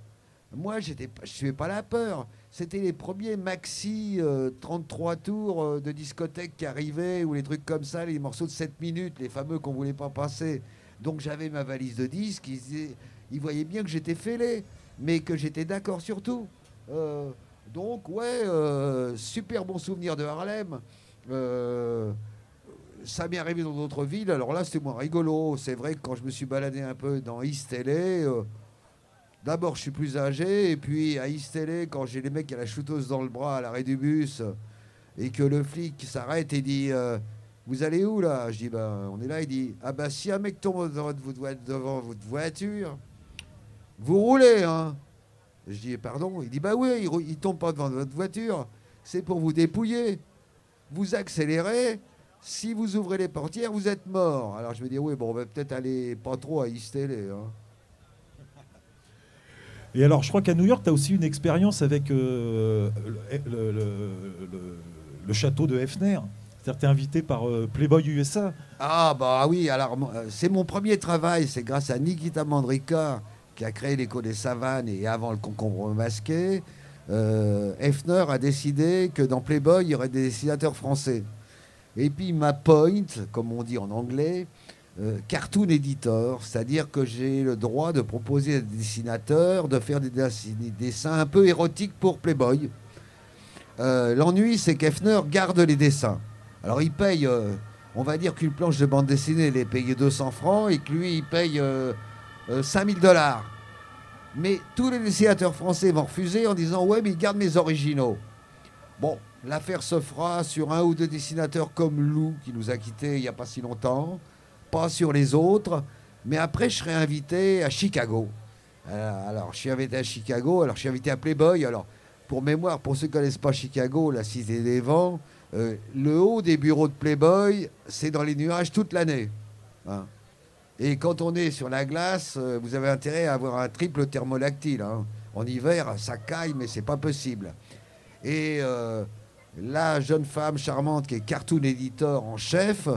Moi, j'étais, je suais pas la peur. C'était les premiers maxi 33 euh, tours euh, de discothèque qui arrivaient, ou les trucs comme ça, les morceaux de 7 minutes, les fameux qu'on voulait pas passer. Donc j'avais ma valise de disques, ils, ils voyaient bien que j'étais fêlé mais que j'étais d'accord sur tout. Euh, donc, ouais, euh, super bon souvenir de Harlem. Euh, ça m'est arrivé dans d'autres villes. Alors là, c'était moins rigolo. C'est vrai que quand je me suis baladé un peu dans East LA, d'abord, je suis plus âgé. Et puis, à East LA, quand j'ai les mecs à la shooteuse dans le bras à l'arrêt du bus, et que le flic s'arrête et dit Vous allez où là? Je dis ben, On est là. Il dit Ah, bah, si un mec tombe devant votre voiture, vous roulez, hein Je dis, pardon Il dit, bah oui, il, ne tombe pas devant votre voiture. C'est pour vous dépouiller. Vous accélérez. Si vous ouvrez les portières, vous êtes mort. Alors je me dis, oui, bon, on va peut-être aller pas trop à East hein. Et alors, je crois qu'à New York, tu as aussi une expérience avec euh, le, château de Hefner. C'est-à-dire tu es invité par euh, Playboy USA. Ah, bah oui, alors euh, c'est mon premier travail. C'est grâce à Nikita Mandrika qui a créé l'écho des savanes et avant le concombre masqué, euh, Hefner a décidé que dans Playboy, il y aurait des dessinateurs français. Et puis ma point, comme on dit en anglais, euh, cartoon editor, c'est-à-dire que j'ai le droit de proposer à des dessinateurs de faire des, dessins un peu érotiques pour Playboy. Euh, l'ennui, c'est qu'Hefner garde les dessins. Alors il paye, on va dire qu'une planche de bande dessinée, il est payé 200 francs et que lui, il paye 5000 dollars. Mais tous les dessinateurs français vont refuser en disant Ouais, mais ils gardent mes originaux. Bon, l'affaire se fera sur un ou deux dessinateurs comme Lou, qui nous a quittés il n'y a pas si longtemps, pas sur les autres. Mais après, je serai invité à Chicago. Euh, alors, je suis invité à Chicago, alors je suis invité à Playboy. Alors, pour mémoire, pour ceux qui ne connaissent pas Chicago, la Cité des Vents, euh, le haut des bureaux de Playboy, c'est dans les nuages toute l'année. Hein. Et quand on est sur la glace, euh, vous avez intérêt à avoir un triple thermolactyle. Hein. En hiver, ça caille, mais c'est pas possible. Et euh, la jeune femme charmante qui est cartoon editor en chef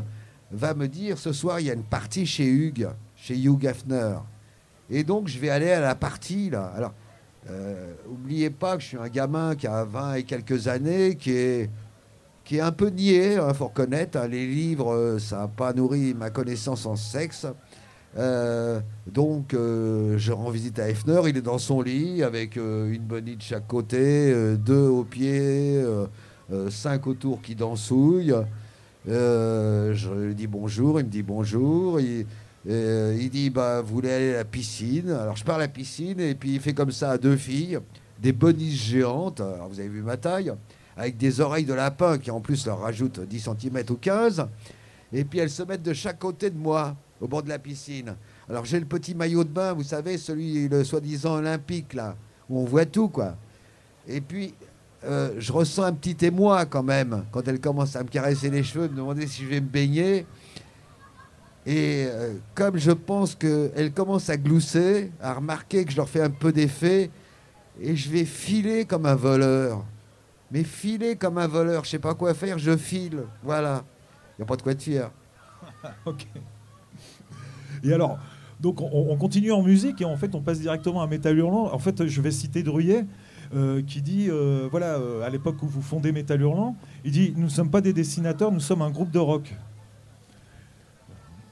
va me dire ce soir il y a une partie chez Hugues, chez Hugh Hefner. Et donc je vais aller à la partie là. Alors, euh, oubliez pas que je suis un gamin qui a 20 et quelques années, qui est qui est un peu niais, il hein, faut reconnaître. Hein. les livres, ça n'a pas nourri ma connaissance en sexe. Euh, donc, euh, je rends visite à Hefner. Il est dans son lit avec euh, une bonnie de chaque côté, deux au pied, cinq autour qui dansouillent. je lui dis bonjour. Il me dit bonjour. Il, il dit bah, Vous voulez aller à la piscine? Alors, je pars à la piscine et puis il fait comme ça à deux filles, des bonnies géantes. Vous avez vu ma taille avec des oreilles de lapin qui en plus leur rajoutent 10 cm ou 15. Et puis elles se mettent de chaque côté de moi au bord de la piscine. Alors j'ai le petit maillot de bain, vous savez, celui, le soi-disant olympique, là, où on voit tout, quoi. Et puis, euh, je ressens un petit émoi quand même quand elle commence à me caresser les cheveux, me demander si je vais me baigner. Et euh, comme je pense qu'elle commence à glousser, à remarquer que je leur fais un peu d'effet, et je vais filer comme un voleur. Mais filer comme un voleur, je sais pas quoi faire, je file. Voilà. Il n'y a pas de quoi être fier. ok. Et alors, donc on, on continue en musique et en fait on passe directement à Métal Hurlant. En fait, je vais citer Druyet. euh, qui dit euh, voilà euh, à l'époque où vous fondez Métal Hurlant, il dit nous ne sommes pas des dessinateurs, nous sommes un groupe de rock.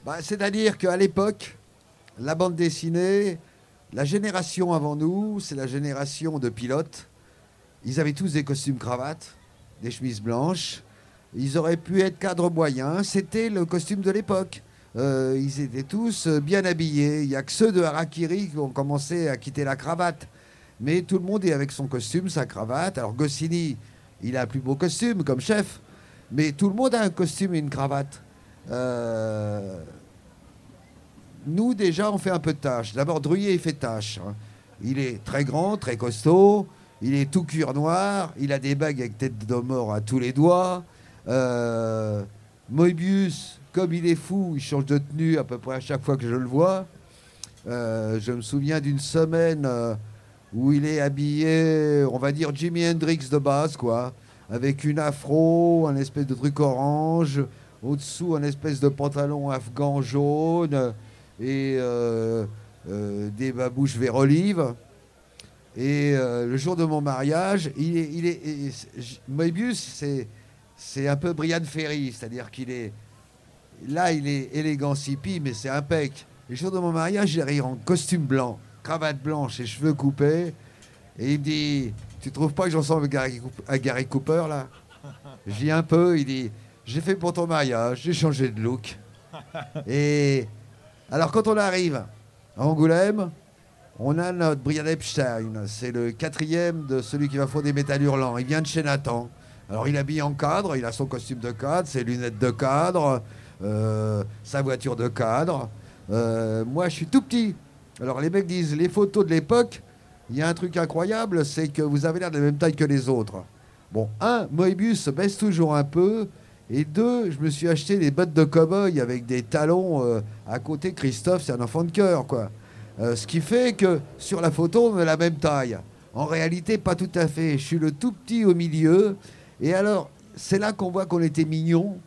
Bah, C'est-à-dire qu'à l'époque, la bande dessinée, la génération avant nous, c'est la génération de pilotes. Ils avaient tous des costumes cravates, des chemises blanches. Ils auraient pu être cadres moyens. C'était le costume de l'époque. Euh, ils étaient tous euh, bien habillés. Il n'y a que ceux de Harakiri qui ont commencé à quitter la cravate. Mais tout le monde est avec son costume, sa cravate. Alors Goscinny, il a un plus beau costume comme chef. Mais tout le monde a un costume et une cravate. Euh, nous, déjà, on fait un peu de tâche. D'abord, Druyet, il fait tâche. hein. Il est très grand, très costaud. Il est tout cuir noir. Il a des bagues avec tête de mort à tous les doigts. Euh, Moebius, comme il est fou, il change de tenue à peu près à chaque fois que je le vois. Euh, je me souviens d'une semaine euh, où il est habillé, on va dire Jimi Hendrix de base, quoi, avec une afro, un espèce de truc orange, au-dessous un espèce de pantalon afghan jaune et euh, des babouches vers olive. Et le jour de mon mariage, il est, il Moebius, c'est, c'est un peu Brian Ferry, c'est-à-dire qu'il est, là, il est élégant sipi, mais c'est impec. Le jour de mon mariage, il arrive en costume blanc, cravate blanche et cheveux coupés, et il me dit, tu trouves pas que j'en ressemble à Gary, Cooper là? Dis un peu, il dit, j'ai fait pour ton mariage, j'ai changé de look. Et alors quand on arrive à Angoulême, on a notre Brian Epstein, c'est le quatrième de celui qui va fonder Métal Hurlant. Il vient de chez Nathan. Alors il est habillé en cadre, il a son costume de cadre, ses lunettes de cadre, sa voiture de cadre. Euh, moi je suis tout petit. Alors les mecs disent les photos de l'époque, il y a un truc incroyable, c'est que vous avez l'air de la même taille que les autres. Bon, un, Moebius se baisse toujours un peu. Et deux, je me suis acheté des bottes de cow-boy avec des talons euh, à côté. Christophe, c'est un enfant de cœur, quoi. Euh, ce qui fait que sur la photo, on est la même taille. En réalité, pas tout à fait. Je suis le tout petit au milieu. Et alors, c'est là qu'on voit qu'on était mignons.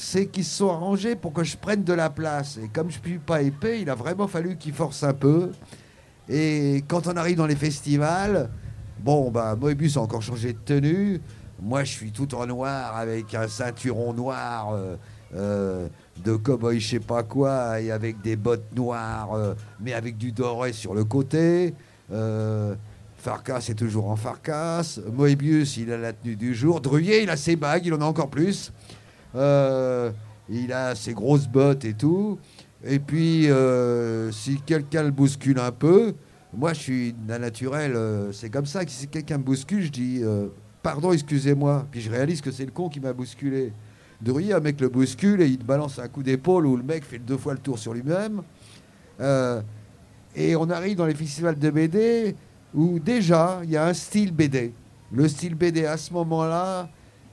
C'est qu'ils se sont arrangés pour que je prenne de la place. Et comme je ne suis pas épais, il a vraiment fallu qu'ils forcent un peu. Et quand on arrive dans les festivals, bon, bah, Moebius a encore changé de tenue. Moi, je suis tout en noir avec un ceinturon noir euh, euh, de cow-boy, je sais pas quoi, et avec des bottes noires, euh, mais avec du doré sur le côté. Farkas est toujours en Farkas. Moebius, il a la tenue du jour. Druyet, il a ses bagues, il en a encore plus. Euh, il a ses grosses bottes et tout. Et puis, euh, si quelqu'un le bouscule un peu, moi, je suis d'un naturel, euh, c'est comme ça si quelqu'un me bouscule, je dis pardon, excusez-moi. Puis je réalise que c'est le con qui m'a bousculé. Druyet, un mec le bouscule et il te balance un coup d'épaule où le mec fait deux fois le tour sur lui-même. Et on arrive dans les festivals de BD où déjà il y a un style BD. Le style BD à ce moment-là,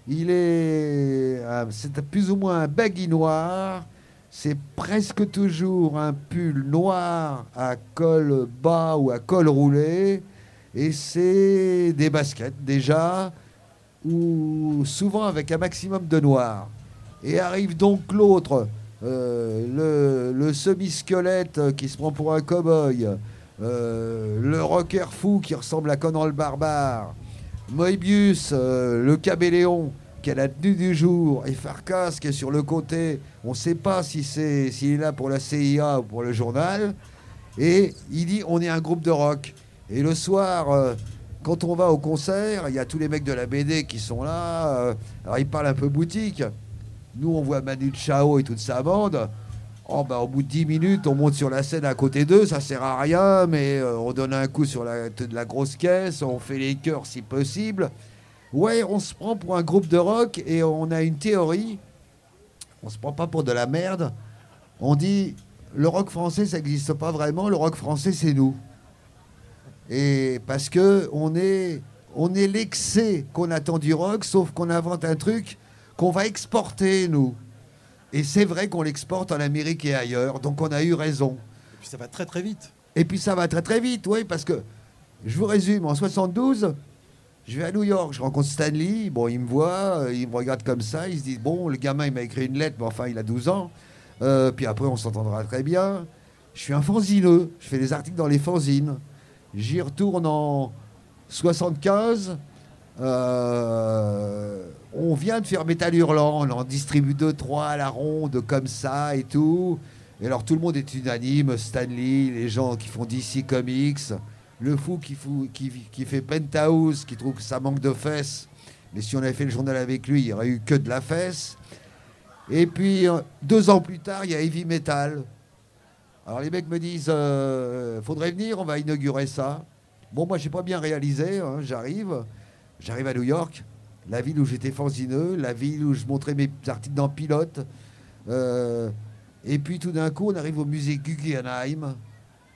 il est, euh, c'est plus ou moins un baggy noir. C'est presque toujours un pull noir à col bas ou à col roulé. Et c'est des baskets déjà, ou souvent avec un maximum de noir. Et arrive donc l'autre, euh, le, le semi-squelette qui se prend pour un cow-boy, euh, le rocker fou qui ressemble à Conan le barbare, Moebius, euh, le cabéléon qui a la tenue du jour, et Farkas qui est sur le côté. On ne sait pas si c'est s'il est là pour la CIA ou pour le journal. Et il dit on est un groupe de rock. Et le soir, euh, quand on va au concert, il y a tous les mecs de la BD qui sont là. euh, alors ils parlent un peu boutique. Nous, on voit Manu Chao et toute sa bande. Oh, bah, au bout de 10 minutes, on monte sur la scène à côté d'eux, ça sert à rien, mais euh, on donne un coup sur la, grosse caisse, on fait les chœurs si possible. Ouais, on se prend pour un groupe de rock et on a une théorie. On se prend pas pour de la merde. On dit le rock français, ça n'existe pas vraiment. Le rock français, c'est nous. Et parce que on est, on est l'excès qu'on attend du rock, sauf qu'on invente un truc qu'on va exporter, nous. Et c'est vrai qu'on l'exporte en Amérique et ailleurs, donc on a eu raison. Et puis ça va très très vite. Et puis ça va très très vite, oui, parce que, je vous résume, en 72, je vais à New York, je rencontre Stanley, bon, il me voit, euh, il me regarde comme ça, il se dit, bon, le gamin, il m'a écrit une lettre, mais enfin, il a 12 ans, Euh, puis après, on s'entendra très bien. Je suis un fanzineux, je fais des articles dans les fanzines. J'y retourne en 75. Euh, on vient de faire Métal Hurlant, on en distribue deux, trois à la ronde, comme ça et tout. Et alors tout le monde est unanime, Stanley, les gens qui font DC Comics, le fou qui fait Penthouse, qui trouve que ça manque de fesses. Mais si on avait fait le journal avec lui, il n'y aurait eu que de la fesse. Et puis euh, deux ans plus tard, il y a Heavy Metal. Alors les mecs me disent, euh, faudrait venir, on va inaugurer ça. Bon, moi j'ai pas bien réalisé, hein, j'arrive, j'arrive à New York, la ville où j'étais fanzineux, la ville où je montrais mes articles dans Pilote. Euh, et puis tout d'un coup, on arrive au musée Guggenheim,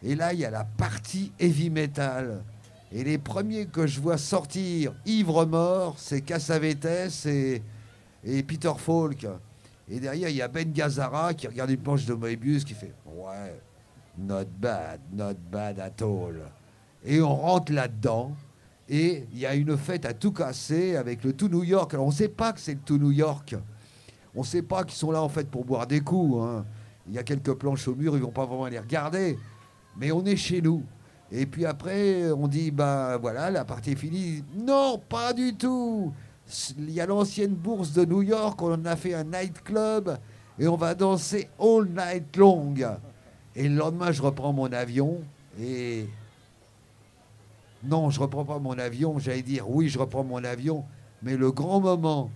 et là il y a la partie heavy metal. Et les premiers que je vois sortir ivre mort, c'est Cassavetes et, et Peter Falk. Et derrière, il y a Ben Gazzara qui regarde une planche de Moebius qui fait Ouais, not bad, not bad at all. Et on rentre là-dedans. Et il y a une fête à tout casser avec le tout New York. Alors on ne sait pas que c'est le tout New York. On ne sait pas qu'ils sont là en fait pour boire des coups. hein. Il y a quelques planches au mur, ils vont pas vraiment les regarder. Mais on est chez nous. Et puis après, on dit, bah voilà, la partie est finie. Non, pas du tout. Il y a l'ancienne bourse de New York, on en a fait un nightclub et on va danser all night long. Et le lendemain, je reprends mon avion et. Non, je reprends pas mon avion. J'allais dire, oui, je reprends mon avion. Mais le grand moment,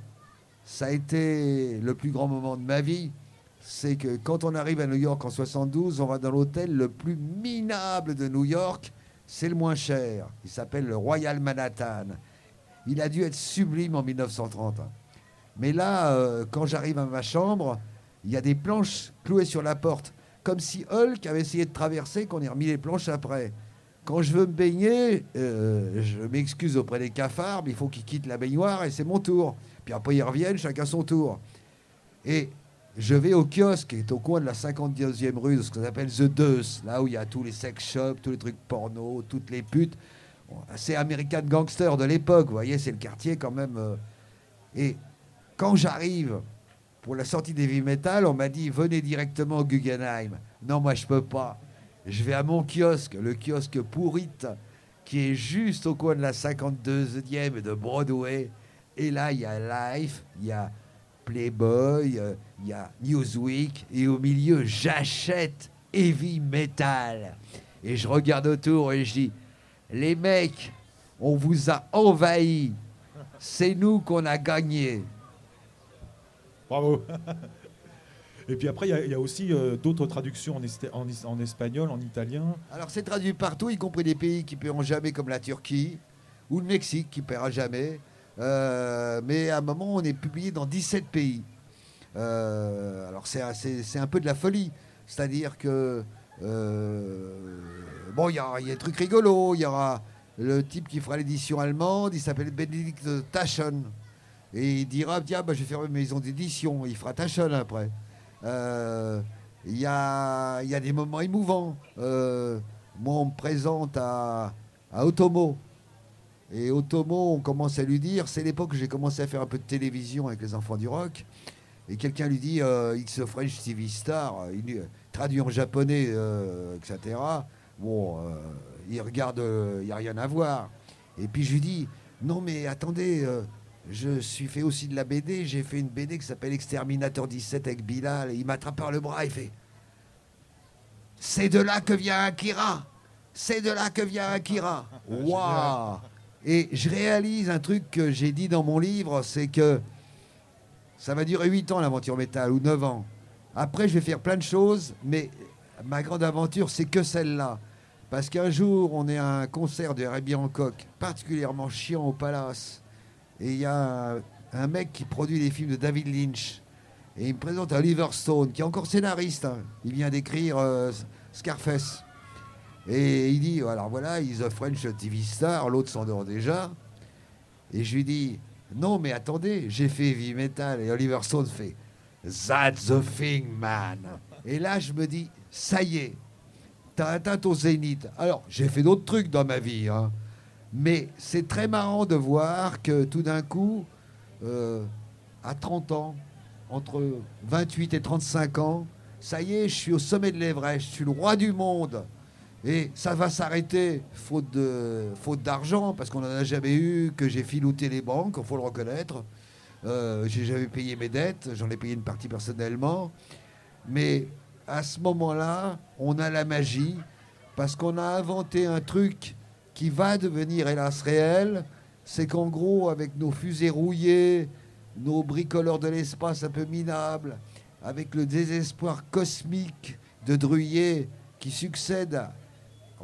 ça a été le plus grand moment de ma vie. C'est que quand on arrive à New York en 72, on va dans l'hôtel le plus minable de New York. C'est le moins cher. Il s'appelle le Royal Manhattan. Il a dû être sublime en 1930. hein. Mais là, euh, quand j'arrive à ma chambre, il y a des planches clouées sur la porte. Comme si Hulk avait essayé de traverser, qu'on ait remis les planches après. Quand je veux me baigner, euh, je m'excuse auprès des cafards, mais il faut qu'ils quittent la baignoire et c'est mon tour. Puis après, ils reviennent, chacun son tour. Et je vais au kiosque qui est au coin de la 52e rue, ce qu'on appelle The Deuce, là où il y a tous les sex shops, tous les trucs porno, toutes les putes. C'est American Gangster de l'époque, vous voyez, c'est le quartier quand même. euh. Et quand j'arrive pour la sortie d'Heavy Metal, on m'a dit venez directement au Guggenheim. Non, moi je peux pas. Je vais à mon kiosque, le kiosque Pourrite, qui est juste au coin de la 52e et de Broadway. Et là, il y a Life, il y a Playboy, euh, il y a Newsweek, et au milieu, j'achète Heavy Metal. Et je regarde autour et je dis, les mecs, on vous a envahi. C'est nous qu'on a gagné. Bravo. Et puis après, il y a- aussi euh, d'autres traductions en, espagnol, en italien. Alors c'est traduit partout, y compris des pays qui paieront jamais comme la Turquie ou le Mexique qui paiera jamais. Euh, mais à un moment, on est publié dans 17 pays. Euh, alors c'est un- peu de la folie. C'est-à-dire que... bon, il y, a il y a des trucs rigolos. Il y aura le type qui fera l'édition allemande, il s'appelle Benedict Taschen. Et il dira, tiens, bah, je vais faire une maison d'édition. Il fera Taschen après. Euh, Il y, a, y a des moments émouvants. Euh, moi, on me présente à, à Otomo. Et Otomo, on commence à lui dire, c'est l'époque où j'ai commencé à faire un peu de télévision avec les enfants du rock. Et quelqu'un lui dit, euh, X French TV Star, il, traduit en japonais, euh, etc. Bon, il regarde, il n'y a rien à voir. Et puis je lui dis, non mais attendez, je suis fait aussi de la BD, j'ai fait une BD qui s'appelle Exterminator 17 avec Bilal, et il m'attrape par le bras, il fait, c'est de là que vient Akira, c'est de là que vient Akira. Waouh Et je réalise un truc que j'ai dit dans mon livre, c'est que ça va durer 8 ans l'aventure métal, ou 9 ans. Après, je vais faire plein de choses, mais ma grande aventure, c'est que celle-là. Parce qu'un jour, on est à un concert de Herbie Hancock, particulièrement chiant au Palace. Et il y a un, mec qui produit les films de David Lynch. Et il me présente Oliver Stone, qui est encore scénariste. hein. Il vient d'écrire euh, Scarface. Et il dit, alors voilà, he's a French TV star, l'autre s'endort déjà. Et je lui dis Non, mais attendez, j'ai fait heavy metal. Et Oliver Stone fait That's the thing, man. Et là, je me dis Ça y est, t'as atteint ton zénith. Alors, j'ai fait d'autres trucs dans ma vie, hein. Mais c'est très marrant de voir que tout d'un coup, euh, à 30 ans, entre 28 et 35 ans, ça y est, je suis au sommet de l'Everest, je suis le roi du monde. Et ça va s'arrêter faute d'argent parce qu'on n'en a jamais eu, que j'ai filouté les banques, il faut le reconnaître. Euh, j'ai jamais payé mes dettes, j'en ai payé une partie personnellement. Mais à ce moment-là, on a la magie parce qu'on a inventé un truc qui va devenir hélas réel. C'est qu'en gros, avec nos fusées rouillées, nos bricoleurs de l'espace un peu minables, avec le désespoir cosmique de Druyer qui succède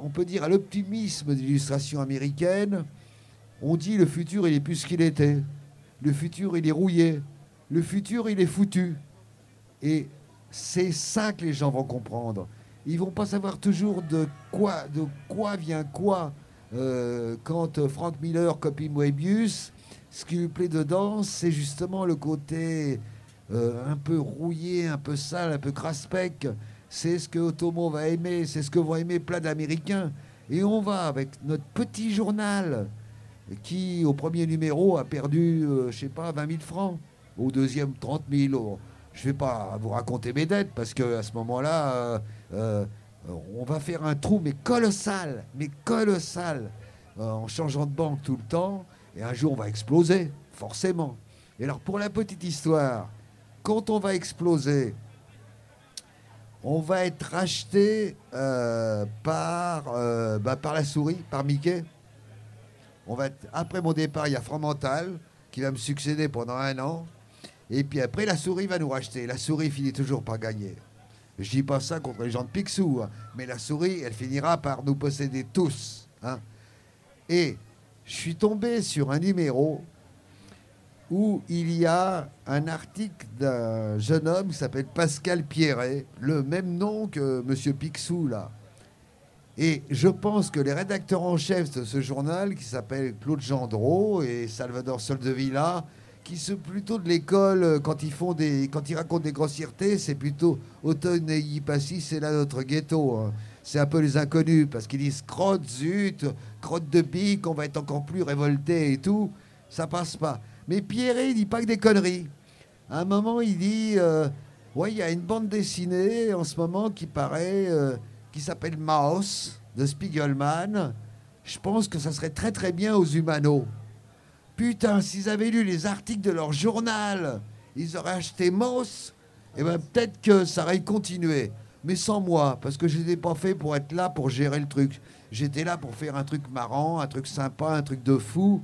on peut dire, à l'optimisme de l'illustration américaine, on dit le futur, il est plus ce qu'il était. Le futur, il est rouillé. Le futur, il est foutu. Et c'est ça que les gens vont comprendre. Ils vont pas savoir toujours de quoi, de quoi vient quoi. Euh, quand Frank Miller copie Moebius, ce qui lui plaît dedans, c'est justement le côté euh, un peu rouillé, un peu sale, un peu craspec c'est ce que Otomo va aimer, c'est ce que vont aimer plein d'Américains. Et on va avec notre petit journal qui, au premier numéro, a perdu, euh, je sais pas, 20 000 francs. Au deuxième, 30 000. Je vais pas vous raconter mes dettes parce qu'à ce moment-là, euh, euh, on va faire un trou, mais colossal, mais colossal, en changeant de banque tout le temps. Et un jour, on va exploser, forcément. Et alors, pour la petite histoire, quand on va exploser, on va être racheté euh, par, euh, bah, par la souris, par Mickey. On va après mon départ, il y a Fromental qui va me succéder pendant un an. Et puis après, la souris va nous racheter. La souris finit toujours par gagner. Je dis pas ça contre les gens de Picsou, hein. mais la souris, elle finira par nous posséder tous. Hein. Et je suis tombé sur un numéro où il y a un article d'un jeune homme qui s'appelle Pascal Pierret, le même nom que M. Picsou là. Et je pense que les rédacteurs en chef de ce journal, qui s'appellent Claude Gendreau et Salvador Soldevilla, qui sont plutôt de l'école euh, quand ils font des, quand ils racontent des grossièretés, c'est plutôt automne et Yipassi, c'est là notre ghetto. Hein. C'est un peu les inconnus parce qu'ils disent crotte, zut, crotte de pique, on va être encore plus révolté et tout. Ça passe pas. Mais Pierre, il dit pas que des conneries. À un moment, il dit euh, Ouais, il y a une bande dessinée en ce moment qui paraît, euh, qui s'appelle Maus de Spiegelman. Je pense que ça serait très très bien aux humanos. Putain, s'ils avaient lu les articles de leur journal, ils auraient acheté Maus, et eh ben peut-être que ça aurait continué. Mais sans moi, parce que je n'étais pas fait pour être là pour gérer le truc. J'étais là pour faire un truc marrant, un truc sympa, un truc de fou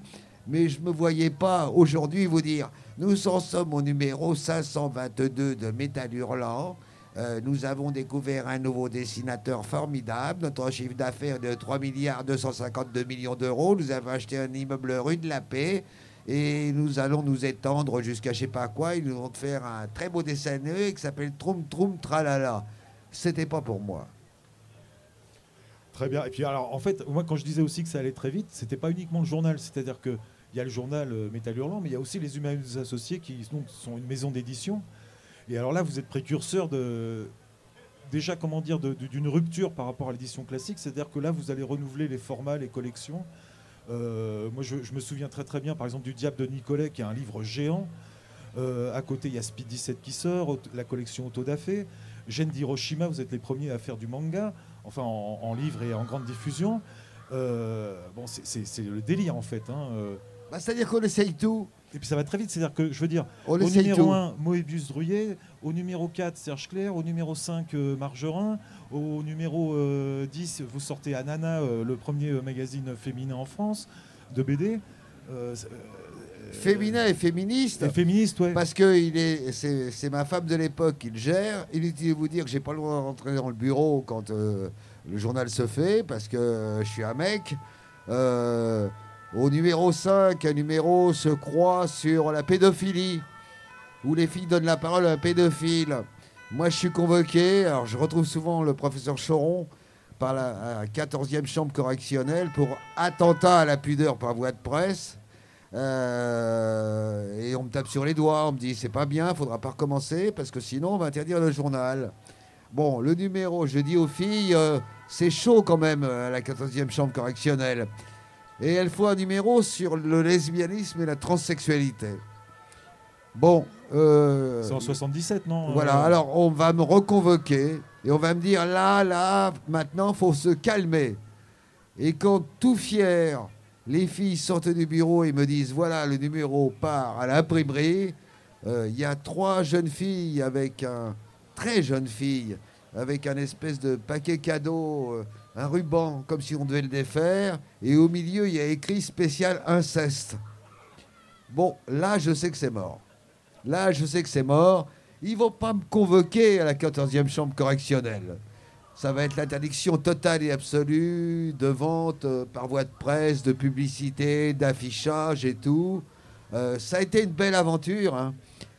mais je ne me voyais pas aujourd'hui vous dire nous en sommes au numéro 522 de Métal Hurlant. Euh, nous avons découvert un nouveau dessinateur formidable. Notre chiffre d'affaires de 3 milliards 252 millions d'euros. Nous avons acheté un immeuble rue de la Paix et nous allons nous étendre jusqu'à je sais pas quoi. Ils nous vont faire un très beau dessin qui s'appelle Troum Troum Tralala. C'était pas pour moi. Très bien. Et puis alors, en fait, moi, quand je disais aussi que ça allait très vite, c'était pas uniquement le journal. C'est-à-dire que il y a le journal euh, Métal Hurlant, mais il y a aussi les Humains Associés qui sont une maison d'édition. Et alors là, vous êtes précurseur de déjà comment dire d'une rupture par rapport à l'édition classique, c'est-à-dire que là, vous allez renouveler les formats, les collections. Euh, moi, je, me souviens très très bien, par exemple, du Diable de Nicolet, qui est un livre géant. Euh, à côté, il y a Speed 17 qui sort, la collection Autodafé. Gen d'Hiroshima, vous êtes les premiers à faire du manga, enfin en, livre et en grande diffusion. bon, c'est le délire en fait. Hein. Bah, c'est-à-dire qu'on essaye tout. Et puis ça va très vite, c'est-à-dire que je veux dire, au numéro 1, Moebius Druyet, au numéro 4, Serge Clair, au numéro 5, euh, Margerin, au numéro 10, euh, vous sortez Anana, euh, le premier magazine féminin en France de BD. féminin et féministe. Et féministe, ouais. Parce que il est, c'est, ma femme de l'époque qui le gère. Inutile de vous dire que j'ai pas le droit de rentrer dans le bureau quand le journal se fait, parce que je suis un mec. Au numéro 5, un numéro se croit sur la pédophilie, où les filles donnent la parole à un pédophile. Moi, je suis convoqué, alors je retrouve souvent le professeur Choron par la 14e chambre correctionnelle pour attentat à la pudeur par voie de presse. Euh, et on me tape sur les doigts, on me dit c'est pas bien, faudra pas recommencer parce que sinon on va interdire le journal. Bon, le numéro, je dis aux filles, euh, c'est chaud quand même à la 14e chambre correctionnelle. Et elle faut un numéro sur le lesbianisme et la transsexualité. Bon. Euh, c'est en 77, non Voilà, alors on va me reconvoquer et on va me dire là, là, maintenant, faut se calmer. Et quand tout fier, les filles sortent du bureau et me disent voilà, le numéro part à l'imprimerie, euh, il y a trois jeunes filles avec un. très jeune fille, avec un espèce de paquet cadeau, euh, un ruban, comme si on devait le défaire, et au milieu, il y a écrit spécial inceste. Bon, là, je sais que c'est mort. Là, je sais que c'est mort. Ils vont pas me convoquer à la 14e chambre correctionnelle. Ça va être l'interdiction totale et absolue de vente euh, par voie de presse, de publicité, d'affichage et tout. Euh, ça a été une belle aventure. Hein.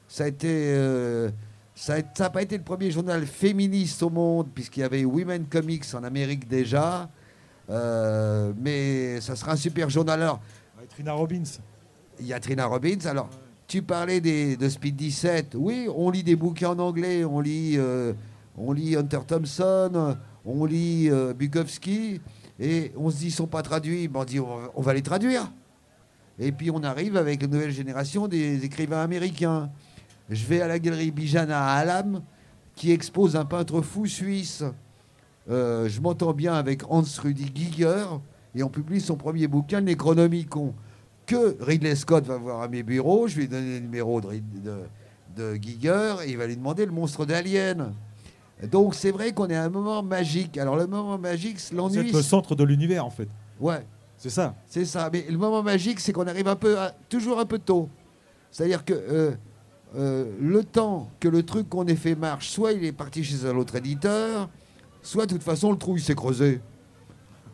Ça a été. Euh, ça n'a pas été le premier journal féministe au monde, puisqu'il y avait Women Comics en Amérique déjà. mais ça sera un super journal. Alors, Trina Robbins. Il y a Trina Robbins. Alors, tu parlais des, de Speed 17. Oui, on lit des bouquins en anglais. On lit on lit Hunter Thompson, on lit euh, Bukowski, et on se dit, ils sont pas traduits, on dit, on va les traduire. Et puis on arrive avec la nouvelle génération des écrivains américains. Je vais à la galerie Bijana à Alam, qui expose un peintre fou suisse. Euh, je m'entends bien avec Hans Rudi Giger, et on publie son premier bouquin, Necronomicon, que Ridley Scott va voir à mes bureaux. Je lui ai donné le numéro de, de, de Giger, et il va lui demander le monstre d'Alien. Donc c'est vrai qu'on est à un moment magique. Alors le moment magique, l'ennui. C'est le centre de l'univers en fait. Ouais. C'est ça. C'est ça. Mais le moment magique, c'est qu'on arrive un peu, toujours un peu tôt. C'est-à-dire que euh, euh, le temps que le truc qu'on ait fait marche, soit il est parti chez un autre éditeur, soit de toute façon le trou il s'est creusé.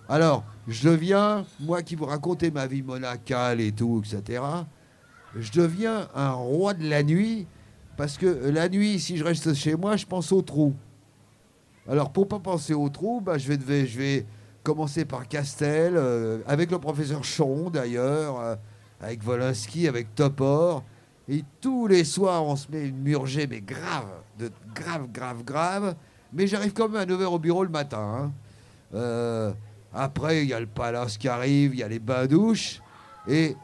Alors, je deviens, moi qui vous racontais ma vie monacale et tout, etc., je deviens un roi de la nuit, parce que la nuit, si je reste chez moi, je pense au trou. Alors, pour pas penser au trou, bah, je, vais, commencer par Castel, euh, avec le professeur Choron d'ailleurs, euh, avec Volinsky, avec Topor. Et tous les soirs, on se met une murgée, mais grave, de grave, grave, grave. Mais j'arrive quand même à 9h au bureau le matin. Hein. Euh, après, il y a le palace qui arrive, il y a les bains douches. Et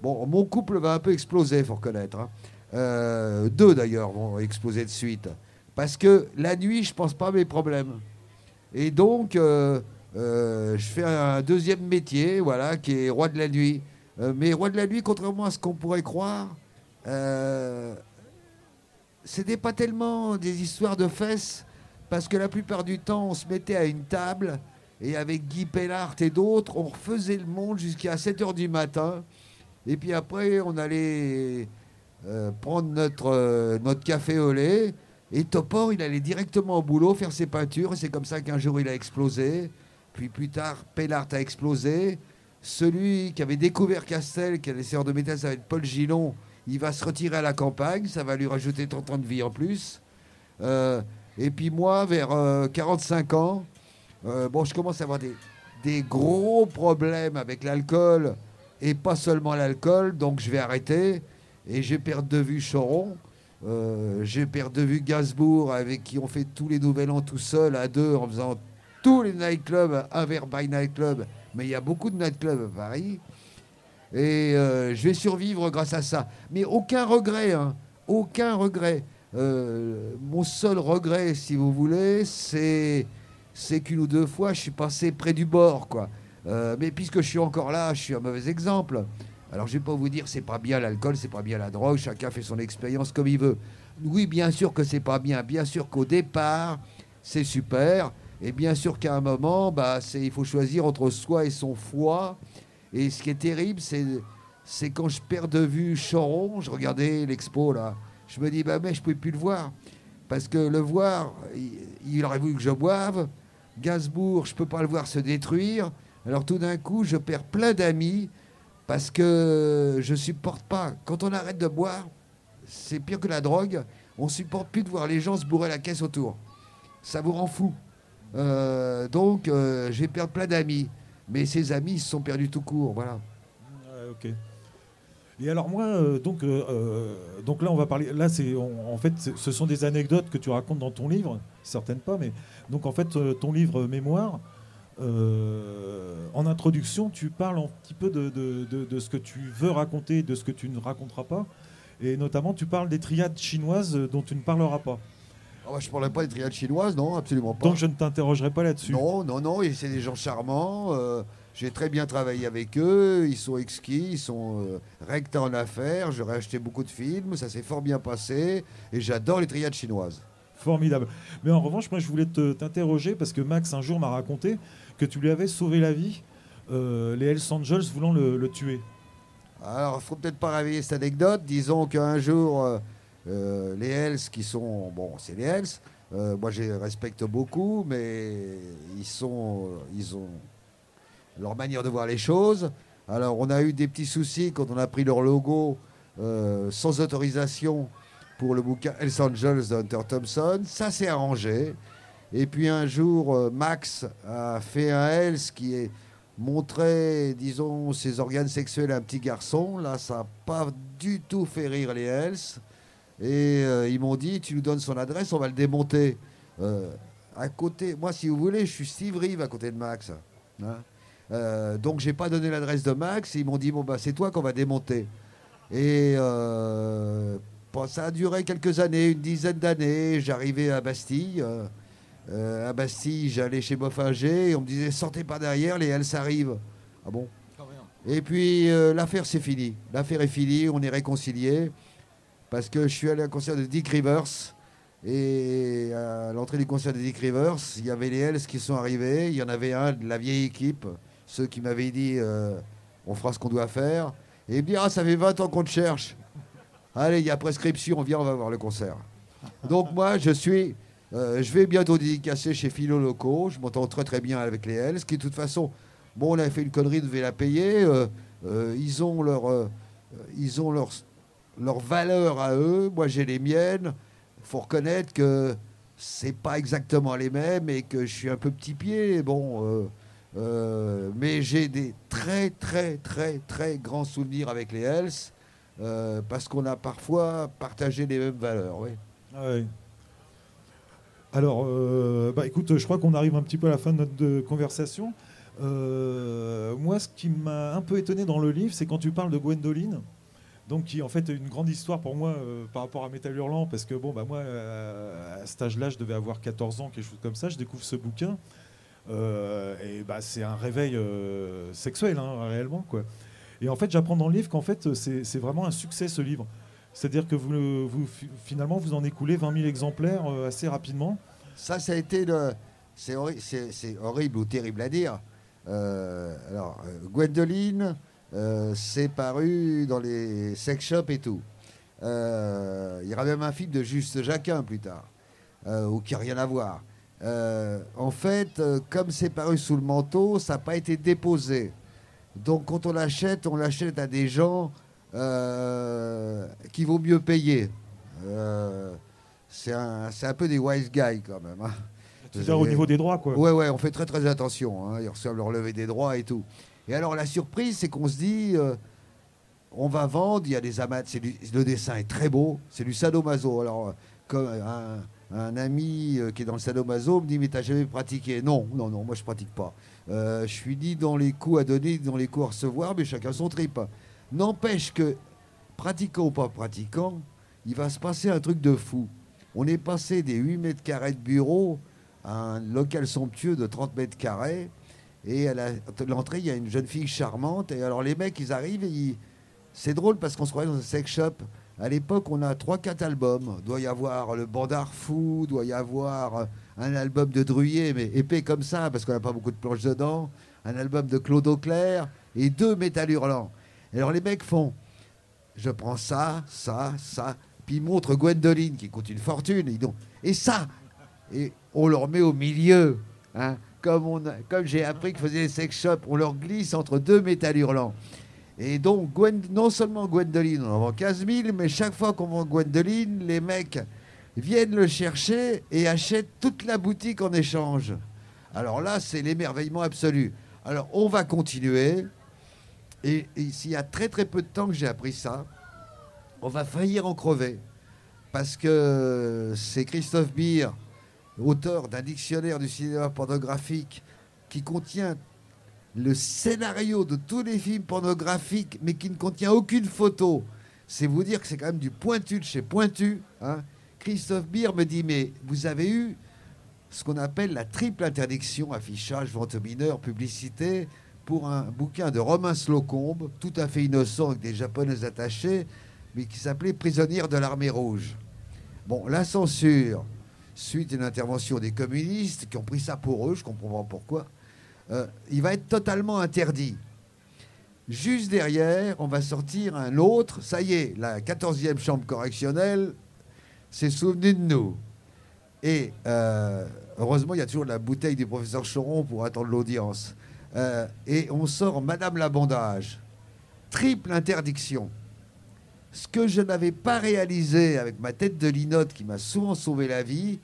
bon, mon couple va un peu exploser, faut reconnaître. Hein. deux d'ailleurs vont exploser de suite. Parce que la nuit, je pense pas à mes problèmes. Et donc, euh, euh, je fais un deuxième métier, voilà, qui est roi de la nuit. Euh, mais roi de la nuit, contrairement à ce qu'on pourrait croire, c'était pas tellement des histoires de fesses, parce que la plupart du temps, on se mettait à une table, et avec Guy Pellart et d'autres, on refaisait le monde jusqu'à 7 h du matin. Et puis après, on allait prendre notre, notre café au lait. Et Topor, il allait directement au boulot faire ses peintures. Et c'est comme ça qu'un jour, il a explosé. Puis plus tard, Pellart a explosé. Celui qui avait découvert Castel, qui allait servir de métal, ça va être Paul Gillon. Il va se retirer à la campagne. Ça va lui rajouter 30 ans de vie en plus. Euh, et puis moi, vers 45 euh, ans, euh, je commence à avoir des, gros problèmes avec l'alcool. Et pas seulement l'alcool. Donc je vais arrêter. Et j'ai perdu de vue Choron. J'ai perdu de vue Gainsbourg, avec qui on fait tous les nouvel an tout seul, à deux, en faisant tous les nightclubs, un verre by nightclub. Mais il y a beaucoup de nightclubs à Paris. Et euh, je vais survivre grâce à ça. Mais aucun regret, hein, aucun regret. Euh, mon seul regret, si vous voulez, c'est, qu'une ou deux fois, je suis passé près du bord, quoi. mais puisque je suis encore là, je suis un mauvais exemple. Alors je vais pas vous dire c'est pas bien l'alcool, c'est pas bien la drogue, chacun fait son expérience comme il veut. Oui, bien sûr que c'est pas bien, bien sûr qu'au départ c'est super, et bien sûr qu'à un moment, bah, il faut choisir entre soi et son foie. Et ce qui est terrible, c'est quand je perds de vue Choron, je regardais l'expo là, je me dis bah mais je pouvais plus le voir parce que le voir, il, aurait voulu que je boive. Gainsbourg, je peux pas le voir se détruire. Alors tout d'un coup, je perds plein d'amis parce que je supporte pas. Quand on arrête de boire, c'est pire que la drogue. On supporte plus de voir les gens se bourrer la caisse autour. Ça vous rend fou. Euh, donc, euh, j'ai perdu plein d'amis. Mais ces amis, se sont perdus tout court. Voilà. ok. Et alors moi, euh, donc, euh, euh, donc là, on va parler. Là, c'est en fait, ce sont des anecdotes que tu racontes dans ton livre, certaines pas, mais donc en fait, ton livre Mémoire. en introduction, tu parles un petit peu de, de- de- de ce que tu veux raconter, de ce que tu ne raconteras pas, et notamment tu parles des triades chinoises dont tu ne parleras pas. Ah bah, je ne parlerai pas des triades chinoises, non, absolument pas. Donc je ne t'interrogerai pas là-dessus. Non, non, non, et c'est des gens charmants. euh, J'ai très bien travaillé avec eux, ils sont exquis, ils sont euh, rects en affaires. J'aurais acheté beaucoup de films, ça s'est fort bien passé, et j'adore les triades chinoises. Formidable. Mais en revanche, moi, je voulais te- t'interroger parce que Max, un jour, m'a raconté que tu lui avais sauvé la vie, euh, les Hells Angels voulant le, le tuer. Alors, il faut peut-être pas réveiller cette anecdote. Disons qu'un jour, euh, les Hells qui sont. Bon, c'est les Hells. euh, moi, je les respecte beaucoup, mais ils sont. Ils ont leur manière de voir les choses. Alors, on a eu des petits soucis quand on a pris leur logo euh, sans autorisation pour le bouquin Hells Angels d'Hunter Thompson. Ça s'est arrangé. Et puis un jour, euh, Max a fait un Hells qui est montrait, disons, ses organes sexuels à un petit garçon. Là, ça n'a pas du tout fait rire les Hells. Et euh, ils m'ont dit, tu nous donnes son adresse, on va le démonter. Euh, à côté, moi, si vous voulez, je suis Steve à côté de Max. hein. Euh, donc, j'ai pas donné l'adresse de Max. Ils m'ont dit, bon, bah, c'est toi qu'on va démonter. Et euh, bon, ça a duré quelques années, une dizaine d'années. J'arrivais à Bastille. à Bastille, j'allais chez Boffinger et on me disait sortez pas derrière, les Hells arrivent. Ah bon? Et puis l'affaire c'est fini. L'affaire est finie, on est réconciliés parce que je suis allé à un concert de Dick Rivers et à l'entrée du concert de Dick Rivers, il y avait les Hells qui sont arrivés. Il y en avait un de la vieille équipe, ceux qui m'avaient dit euh, on fera ce qu'on doit faire. Et il me dit ah ça fait 20 ans qu'on te cherche. Allez, il y a prescription, viens, on va voir le concert. Donc moi, je suis, euh, je vais bientôt dédicacer chez Philo Locaux. Je m'entends très très bien avec les Hells, qui de toute façon, bon, on avait fait une connerie, on devait la payer. euh, ils ont leur, ils ont leur, leur valeur à eux. Moi, j'ai les miennes. Faut reconnaître que c'est pas exactement les mêmes et que je suis un peu petit pied. Bon. euh, euh, mais j'ai des très très très très grands souvenirs avec les Hells euh, parce qu'on a parfois partagé les mêmes valeurs. Oui. Ah. Alors, bah, écoute, je crois qu'on arrive un petit peu à la fin de notre conversation. Moi, ce qui m'a un peu étonné dans le livre, c'est quand tu parles de Gwendoline, donc qui en fait une grande histoire pour moi euh, par rapport à Métal Hurlant, parce que bon, bah moi, euh, à cet âge-là, je devais avoir 14 ans, quelque chose comme ça. Je découvre ce bouquin, euh, et bah, c'est un réveil sexuel, hein, réellement, quoi. Et en fait, j'apprends dans le livre qu'en fait, c'est vraiment un succès ce livre. C'est-à-dire que vous, vous, fi- finalement, vous en écoulez 20 000 exemplaires assez rapidement. Ça, ça a été le. C'est horri- c'est- c'est horrible ou terrible à dire. Alors, Gwendoline, c'est paru dans les sex shops et tout. Euh, Il y aura même un film de Juste Jacquin plus tard, euh, ou qui n'a rien à voir. Euh, en fait, euh, comme c'est paru sous le manteau, ça n'a pas été déposé. Donc, quand on l'achète, on l'achète à des gens euh, qui vaut mieux payer. Euh, c'est un, un peu des wise guys quand même. hein. C'est-à-dire au niveau des droits, quoi. Ouais, ouais, on fait très très attention. hein. Ils reçoivent leur levée des droits et tout. Et alors la surprise, c'est qu'on se dit, euh, on va vendre, il y a des du- le dessin est très beau, c'est du sadomaso. Alors, euh, comme un, ami euh, qui est dans le sadomaso me dit, mais t'as jamais pratiqué? Non, non, non, moi je pratique pas. Je suis ni dans les coups à donner, dans les coups à recevoir, mais chacun son trip. N'empêche que, pratiquant ou pas pratiquant, il va se passer un truc de fou. On est passé des 8 mètres carrés de bureau à un local somptueux de 30 mètres carrés. Et à l'entrée, il y a une jeune fille charmante. Et alors, les mecs, ils arrivent et ils- c'est drôle parce qu'on se croyait dans un sex shop. À l'époque, on a 3-4 albums. Doit y avoir le Bandar Fou, doit y avoir un album de Druyer, mais épais comme ça, parce qu'on n'a pas beaucoup de planches dedans. Un album de Claude Auclair et deux Métal Hurlant. Et alors, les mecs font je prends ça, ça, ça. Puis ils montrent Gwendoline qui coûte une fortune. Et ça Et on leur met au milieu. hein. Comme, j'ai appris que faisaient les sex shops, on leur glisse entre deux métal hurlants. Et donc, non seulement Gwendoline, on en vend 15 000, mais chaque fois qu'on vend Gwendoline, les mecs viennent le chercher et achètent toute la boutique en échange. Alors là, c'est l'émerveillement absolu. Alors, on va continuer. Et s'il y a très très peu de temps que j'ai appris ça, on va faillir en crever. Parce que c'est Christophe Beer, auteur d'un dictionnaire du cinéma pornographique, qui contient le scénario de tous les films pornographiques, mais qui ne contient aucune photo. C'est vous dire que c'est quand même du pointu de chez pointu. hein. Christophe Beer me dit, mais vous avez eu ce qu'on appelle la triple interdiction, affichage, vente aux mineurs, publicité, pour un bouquin de Romain Slocombe, tout à fait innocent avec des japonais attachés, mais qui s'appelait Prisonnière de l'armée rouge. Bon, la censure, suite à une intervention des communistes qui ont pris ça pour eux, je comprends pas pourquoi, euh, il va être totalement interdit. Juste derrière, on va sortir un autre, ça y est, la 14e chambre correctionnelle s'est souvenue de nous. Et euh, heureusement, il y a toujours la bouteille du professeur Choron pour attendre l'audience. Euh, et on sort Madame l'abondage. Triple interdiction. Ce que je n'avais pas réalisé avec ma tête de linotte qui m'a souvent sauvé la vie,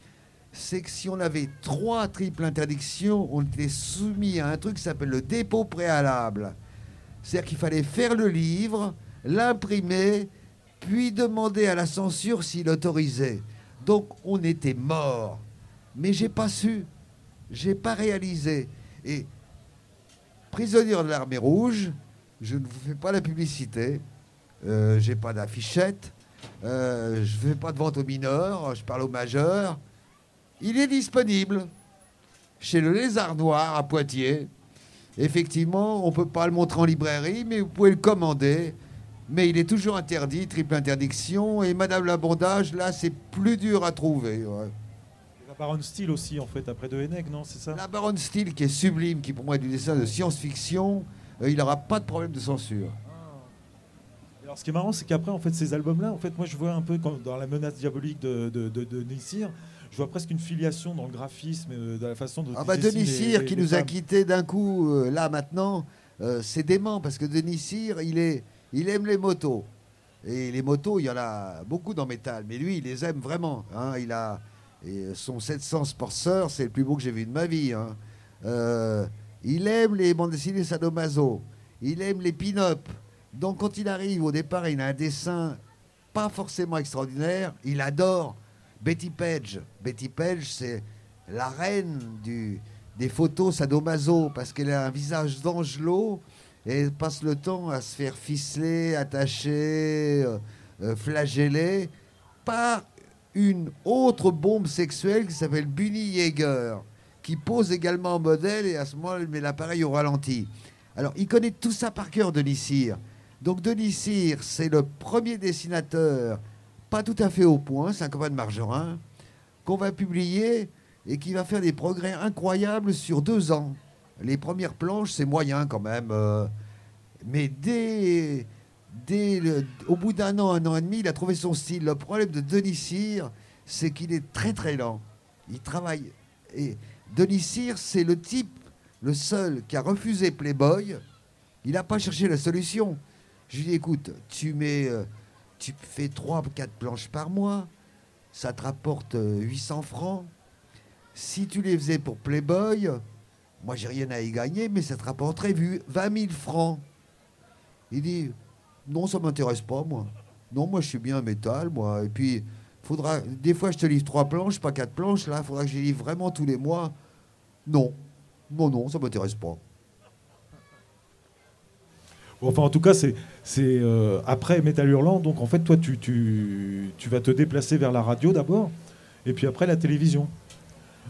c'est que si on avait trois triples interdictions, on était soumis à un truc qui s'appelle le dépôt préalable. C'est-à-dire qu'il fallait faire le livre, l'imprimer, puis demander à la censure s'il autorisait. Donc on était mort. Mais j'ai pas su, j'ai pas réalisé. Et prisonnier de l'armée rouge, je ne vous fais pas la publicité, euh, j'ai pas d'affichette, euh, je fais pas de vente aux mineurs, je parle aux majeurs. Il est disponible chez le Lézard Noir à Poitiers. Effectivement, on ne peut pas le montrer en librairie, mais vous pouvez le commander. Mais il est toujours interdit, triple interdiction. Et Madame l'Abondage, là, c'est plus dur à trouver. ouais. La Baronne Steele aussi, en fait, après De Henneck, non C'est ça? La Baronne Steele, qui est sublime, qui pour moi est du dessin de science-fiction, euh, il n'aura pas de problème de censure. Alors, ce qui est marrant, c'est qu'après, en fait, ces albums-là, en fait, moi, je vois un peu comme dans la menace diabolique de, de, de, je vois presque une filiation dans le graphisme, euh, dans la façon de. Ah bah Denis Cyr qui les nous a quittés d'un coup, euh, là maintenant, euh, c'est dément parce que Denis Cyr, il, est, il aime les motos. Et les motos, il y en a beaucoup dans Métal, mais lui, il les aime vraiment. hein. Il a et son 700 Sportster, c'est le plus beau que j'ai vu de ma vie. hein. Euh, il aime les bandes dessinées sadomaso. Il aime les pin-up. Donc quand il arrive, au départ, il a un dessin pas forcément extraordinaire. Il adore Betty Page. Betty Page, c'est la reine des photos sadomaso parce qu'elle a un visage d'angelot et elle passe le temps à se faire ficeler, attacher, euh, euh, flageller par une autre bombe sexuelle qui s'appelle Bunny Yeager, qui pose également en modèle et à ce moment, elle met l'appareil au ralenti. Alors, il connaît tout ça par cœur, Denis Cyr. Donc, Denis c'est le premier dessinateur, pas tout à fait au point, c'est un copain de Margerin, qu'on va publier et qui va faire des progrès incroyables sur deux ans. Les premières planches, c'est moyen quand même. euh, mais dès, dès au bout d'un an, un an et demi, il a trouvé son style. Le problème de Denis c'est qu'il est très très lent. Il travaille. Et Denis c'est le type, le seul qui a refusé Playboy. Il n'a pas cherché la solution. Je lui dit, écoute, tu mets, euh, tu fais 3 quatre planches par mois, ça te rapporte euh, 800 francs. Si tu les faisais pour Playboy, moi j'ai rien à y gagner, mais ça te rapporterait vu 20 000 francs. Il dit, non, ça m'intéresse pas, moi. Non, moi je suis bien métal, moi. Et puis, faudra, des fois je te livre trois planches, pas quatre planches, là, il faudra que je les livre vraiment tous les mois. Non, non, non, ça m'intéresse pas. Enfin, en tout cas, c'est euh, après Métal Hurlant. Donc, en fait, toi, tu, tu, tu vas te déplacer vers la radio d'abord, et puis après la télévision.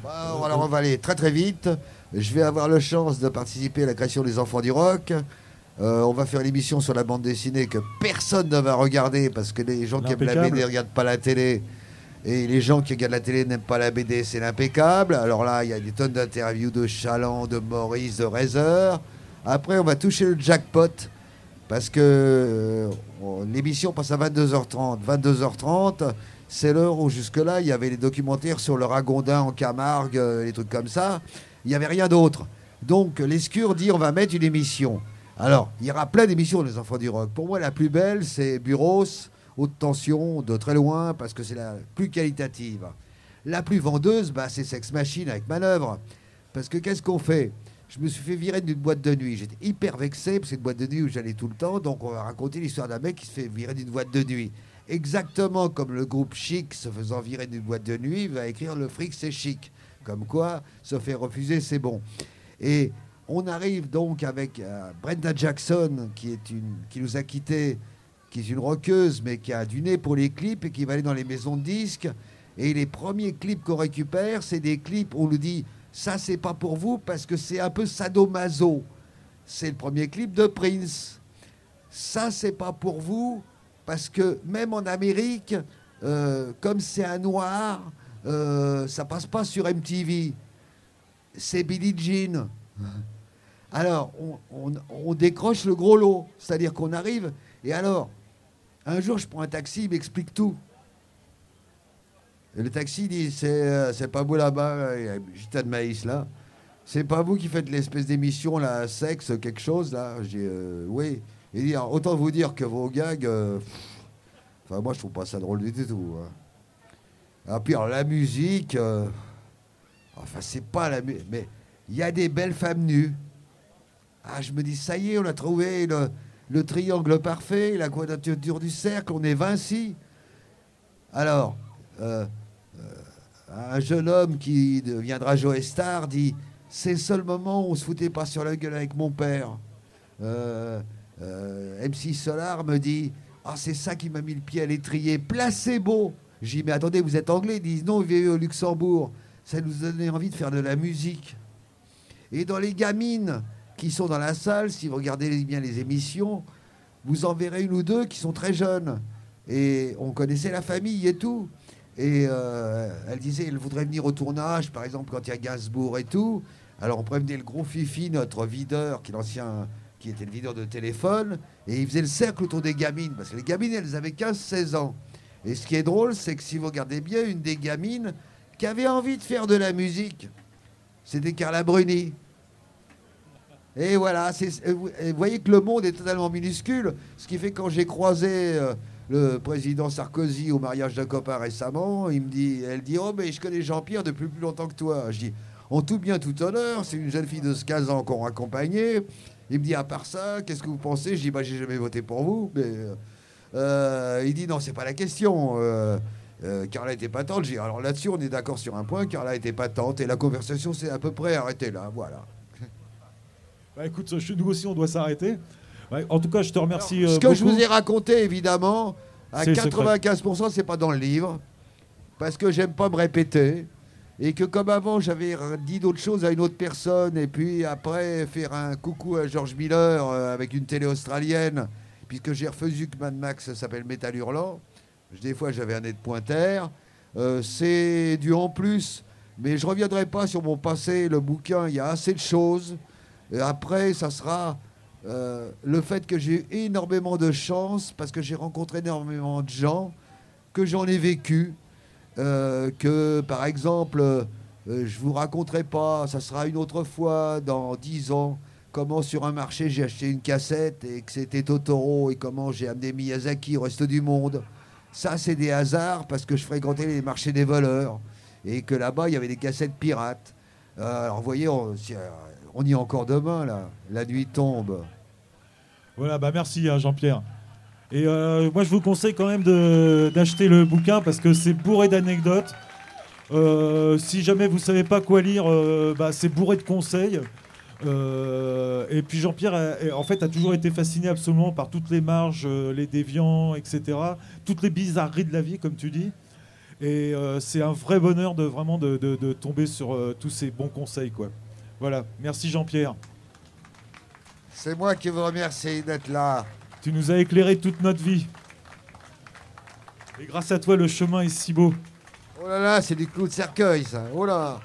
Bah, alors on va aller très très vite. Je vais avoir la chance de participer à la création des Enfants du Rock. Euh, on va faire une émission sur la bande dessinée que personne ne va regarder parce que les gens qui aiment la. BD ne regardent pas la télé. Et les gens qui regardent la télé n'aiment pas la BD, c'est l'impeccable. Alors là, il y a des tonnes d'interviews de Chaland, de Maurice, de Rezer. Après, on va toucher le jackpot parce que euh, on- l'émission passe à 22h30. 22h30, c'est l'heure où jusque-là, il y avait les documentaires sur le ragondin en Camargue, euh, les trucs comme ça. Il n'y avait rien d'autre. Donc, l'escure dit on va mettre une émission. Alors, il y aura plein d'émissions des enfants du rock. Pour moi, la plus belle, c'est Buros, haute tension, de très loin, parce que c'est la plus qualitative. La plus vendeuse, bah, c'est Sex Machine avec Manœuvre. Parce que qu'est-ce qu'on fait? Je me suis fait virer d'une boîte de nuit. J'étais hyper vexé, parce que c'est une boîte de nuit où j'allais tout le temps. Donc, on va raconter l'histoire d'un mec qui se fait virer d'une boîte de nuit. Exactement comme le groupe Chic, se faisant virer d'une boîte de nuit, va écrire Le fric, c'est chic. Comme quoi, se fait refuser, c'est bon. Et on arrive donc avec euh, Brenda Jackson, qui, est une, qui nous a quittés, qui est une rockeuse, mais qui a du nez pour les clips et qui va aller dans les maisons de disques. Et les premiers clips qu'on récupère, c'est des clips où on nous dit ça, c'est pas pour vous parce que c'est un peu sadomaso. C'est le premier clip de Prince. Ça, c'est pas pour vous parce que même en Amérique, euh, comme c'est un noir, euh, ça passe pas sur MTV. C'est Billie Jean. Alors, on, on décroche le gros lot. C'est-à-dire qu'on arrive, et alors, un jour, je prends un taxi, il m'explique tout. Et le taxi dit c'est, euh, c'est pas vous là-bas, il y a un gitan de maïs là. C'est pas vous qui faites l'espèce d'émission là, sexe, quelque chose là? J'ai euh, oui. Il dit autant vous dire que vos gags, euh, enfin moi je trouve pas ça drôle du tout. Hein. Ah, puis alors, la musique, enfin c'est pas la musique, mais il y a des belles femmes nues. Ah je me dis ça y est, on a trouvé le, le triangle parfait, la quadrature du cercle, on est Vinci. Alors, un jeune homme qui deviendra Joe Star dit C'est le seul moment où on se foutait pas sur la gueule avec mon père. Euh, euh, MC Solar me dit Ah, c'est ça qui m'a mis le pied à l'étrier. Placebo J'ai dit Mais attendez, vous êtes anglais Ils disent Non, vous vivez au Luxembourg. Ça nous donnait envie de faire de la musique. Et dans les gamines qui sont dans la salle, si vous regardez bien les émissions, vous en verrez une ou deux qui sont très jeunes. Et on connaissait la famille et tout. Et euh, elle disait, elle voudrait venir au tournage, par exemple, quand il y a Gainsbourg et tout. Alors on prévenait le gros Fifi, notre videur, qui, l'ancien, qui était le videur de téléphone, et il faisait le cercle autour des gamines, parce que les gamines, elles avaient 15-16 ans. Et ce qui est drôle, c'est que si vous regardez bien, une des gamines qui avait envie de faire de la musique, c'était Carla Bruni. Et voilà, vous voyez que le monde est totalement minuscule, ce qui fait que quand j'ai croisé... Euh, le président Sarkozy au mariage d'un copain récemment, il me dit, elle dit Oh, mais je connais Jean-Pierre depuis plus longtemps que toi. Je dis En tout bien, tout honneur, c'est une jeune fille de 15 ans qu'on accompagnait. Il me dit À part ça, qu'est-ce que vous pensez? Je dis Bah, j'ai jamais voté pour vous. Mais, euh, il dit Non, c'est pas la question. Euh, euh, Carla était patente. J'ai alors là-dessus, on est d'accord sur un point. Carla était patente et la conversation s'est à peu près arrêtée là. Voilà. Bah écoute, nous aussi, on doit s'arrêter en tout cas, je te remercie. ce euh, que je vous ai raconté, évidemment, à 95%, c'est pas dans le livre, parce que j'aime pas me répéter. Et que comme avant, j'avais dit d'autres choses à une autre personne, et puis après, faire un coucou à George Miller euh, avec une télé australienne, puisque j'ai refusé que Mad Max s'appelle Métal Hurlant. Des fois, j'avais un nez de pointeur. Euh, c'est du en plus, mais je reviendrai pas sur mon passé. Le bouquin, il y a assez de choses. Après, ça sera euh, le fait que j'ai eu énormément de chance parce que j'ai rencontré énormément de gens, que j'en ai vécu, euh, que par exemple, euh, je vous raconterai pas, ça sera une autre fois dans dix ans, comment sur un marché j'ai acheté une cassette et que c'était Totoro et comment j'ai amené Miyazaki au reste du monde. Ça, c'est des hasards parce que je fréquentais les marchés des voleurs et que là-bas, il y avait des cassettes pirates. alors, vous voyez, on, on y est encore demain, là. La nuit tombe. Voilà, bah merci hein, Jean-Pierre. Et euh, moi, je vous conseille quand même d'acheter le bouquin parce que c'est bourré d'anecdotes. Euh, si jamais vous savez pas quoi lire, euh, bah, c'est bourré de conseils. et puis Jean-Pierre, en fait, a toujours été fasciné absolument par toutes les marges, les déviants, etc. Toutes les bizarreries de la vie, comme tu dis. Et c'est un vrai bonheur de vraiment tomber sur tous ces bons conseils, quoi. Voilà, merci Jean-Pierre. C'est moi qui vous remercie d'être là. Tu nous as éclairé toute notre vie. Et grâce à toi, le chemin est si beau. Oh là là, c'est du clou de cercueil, ça. Oh là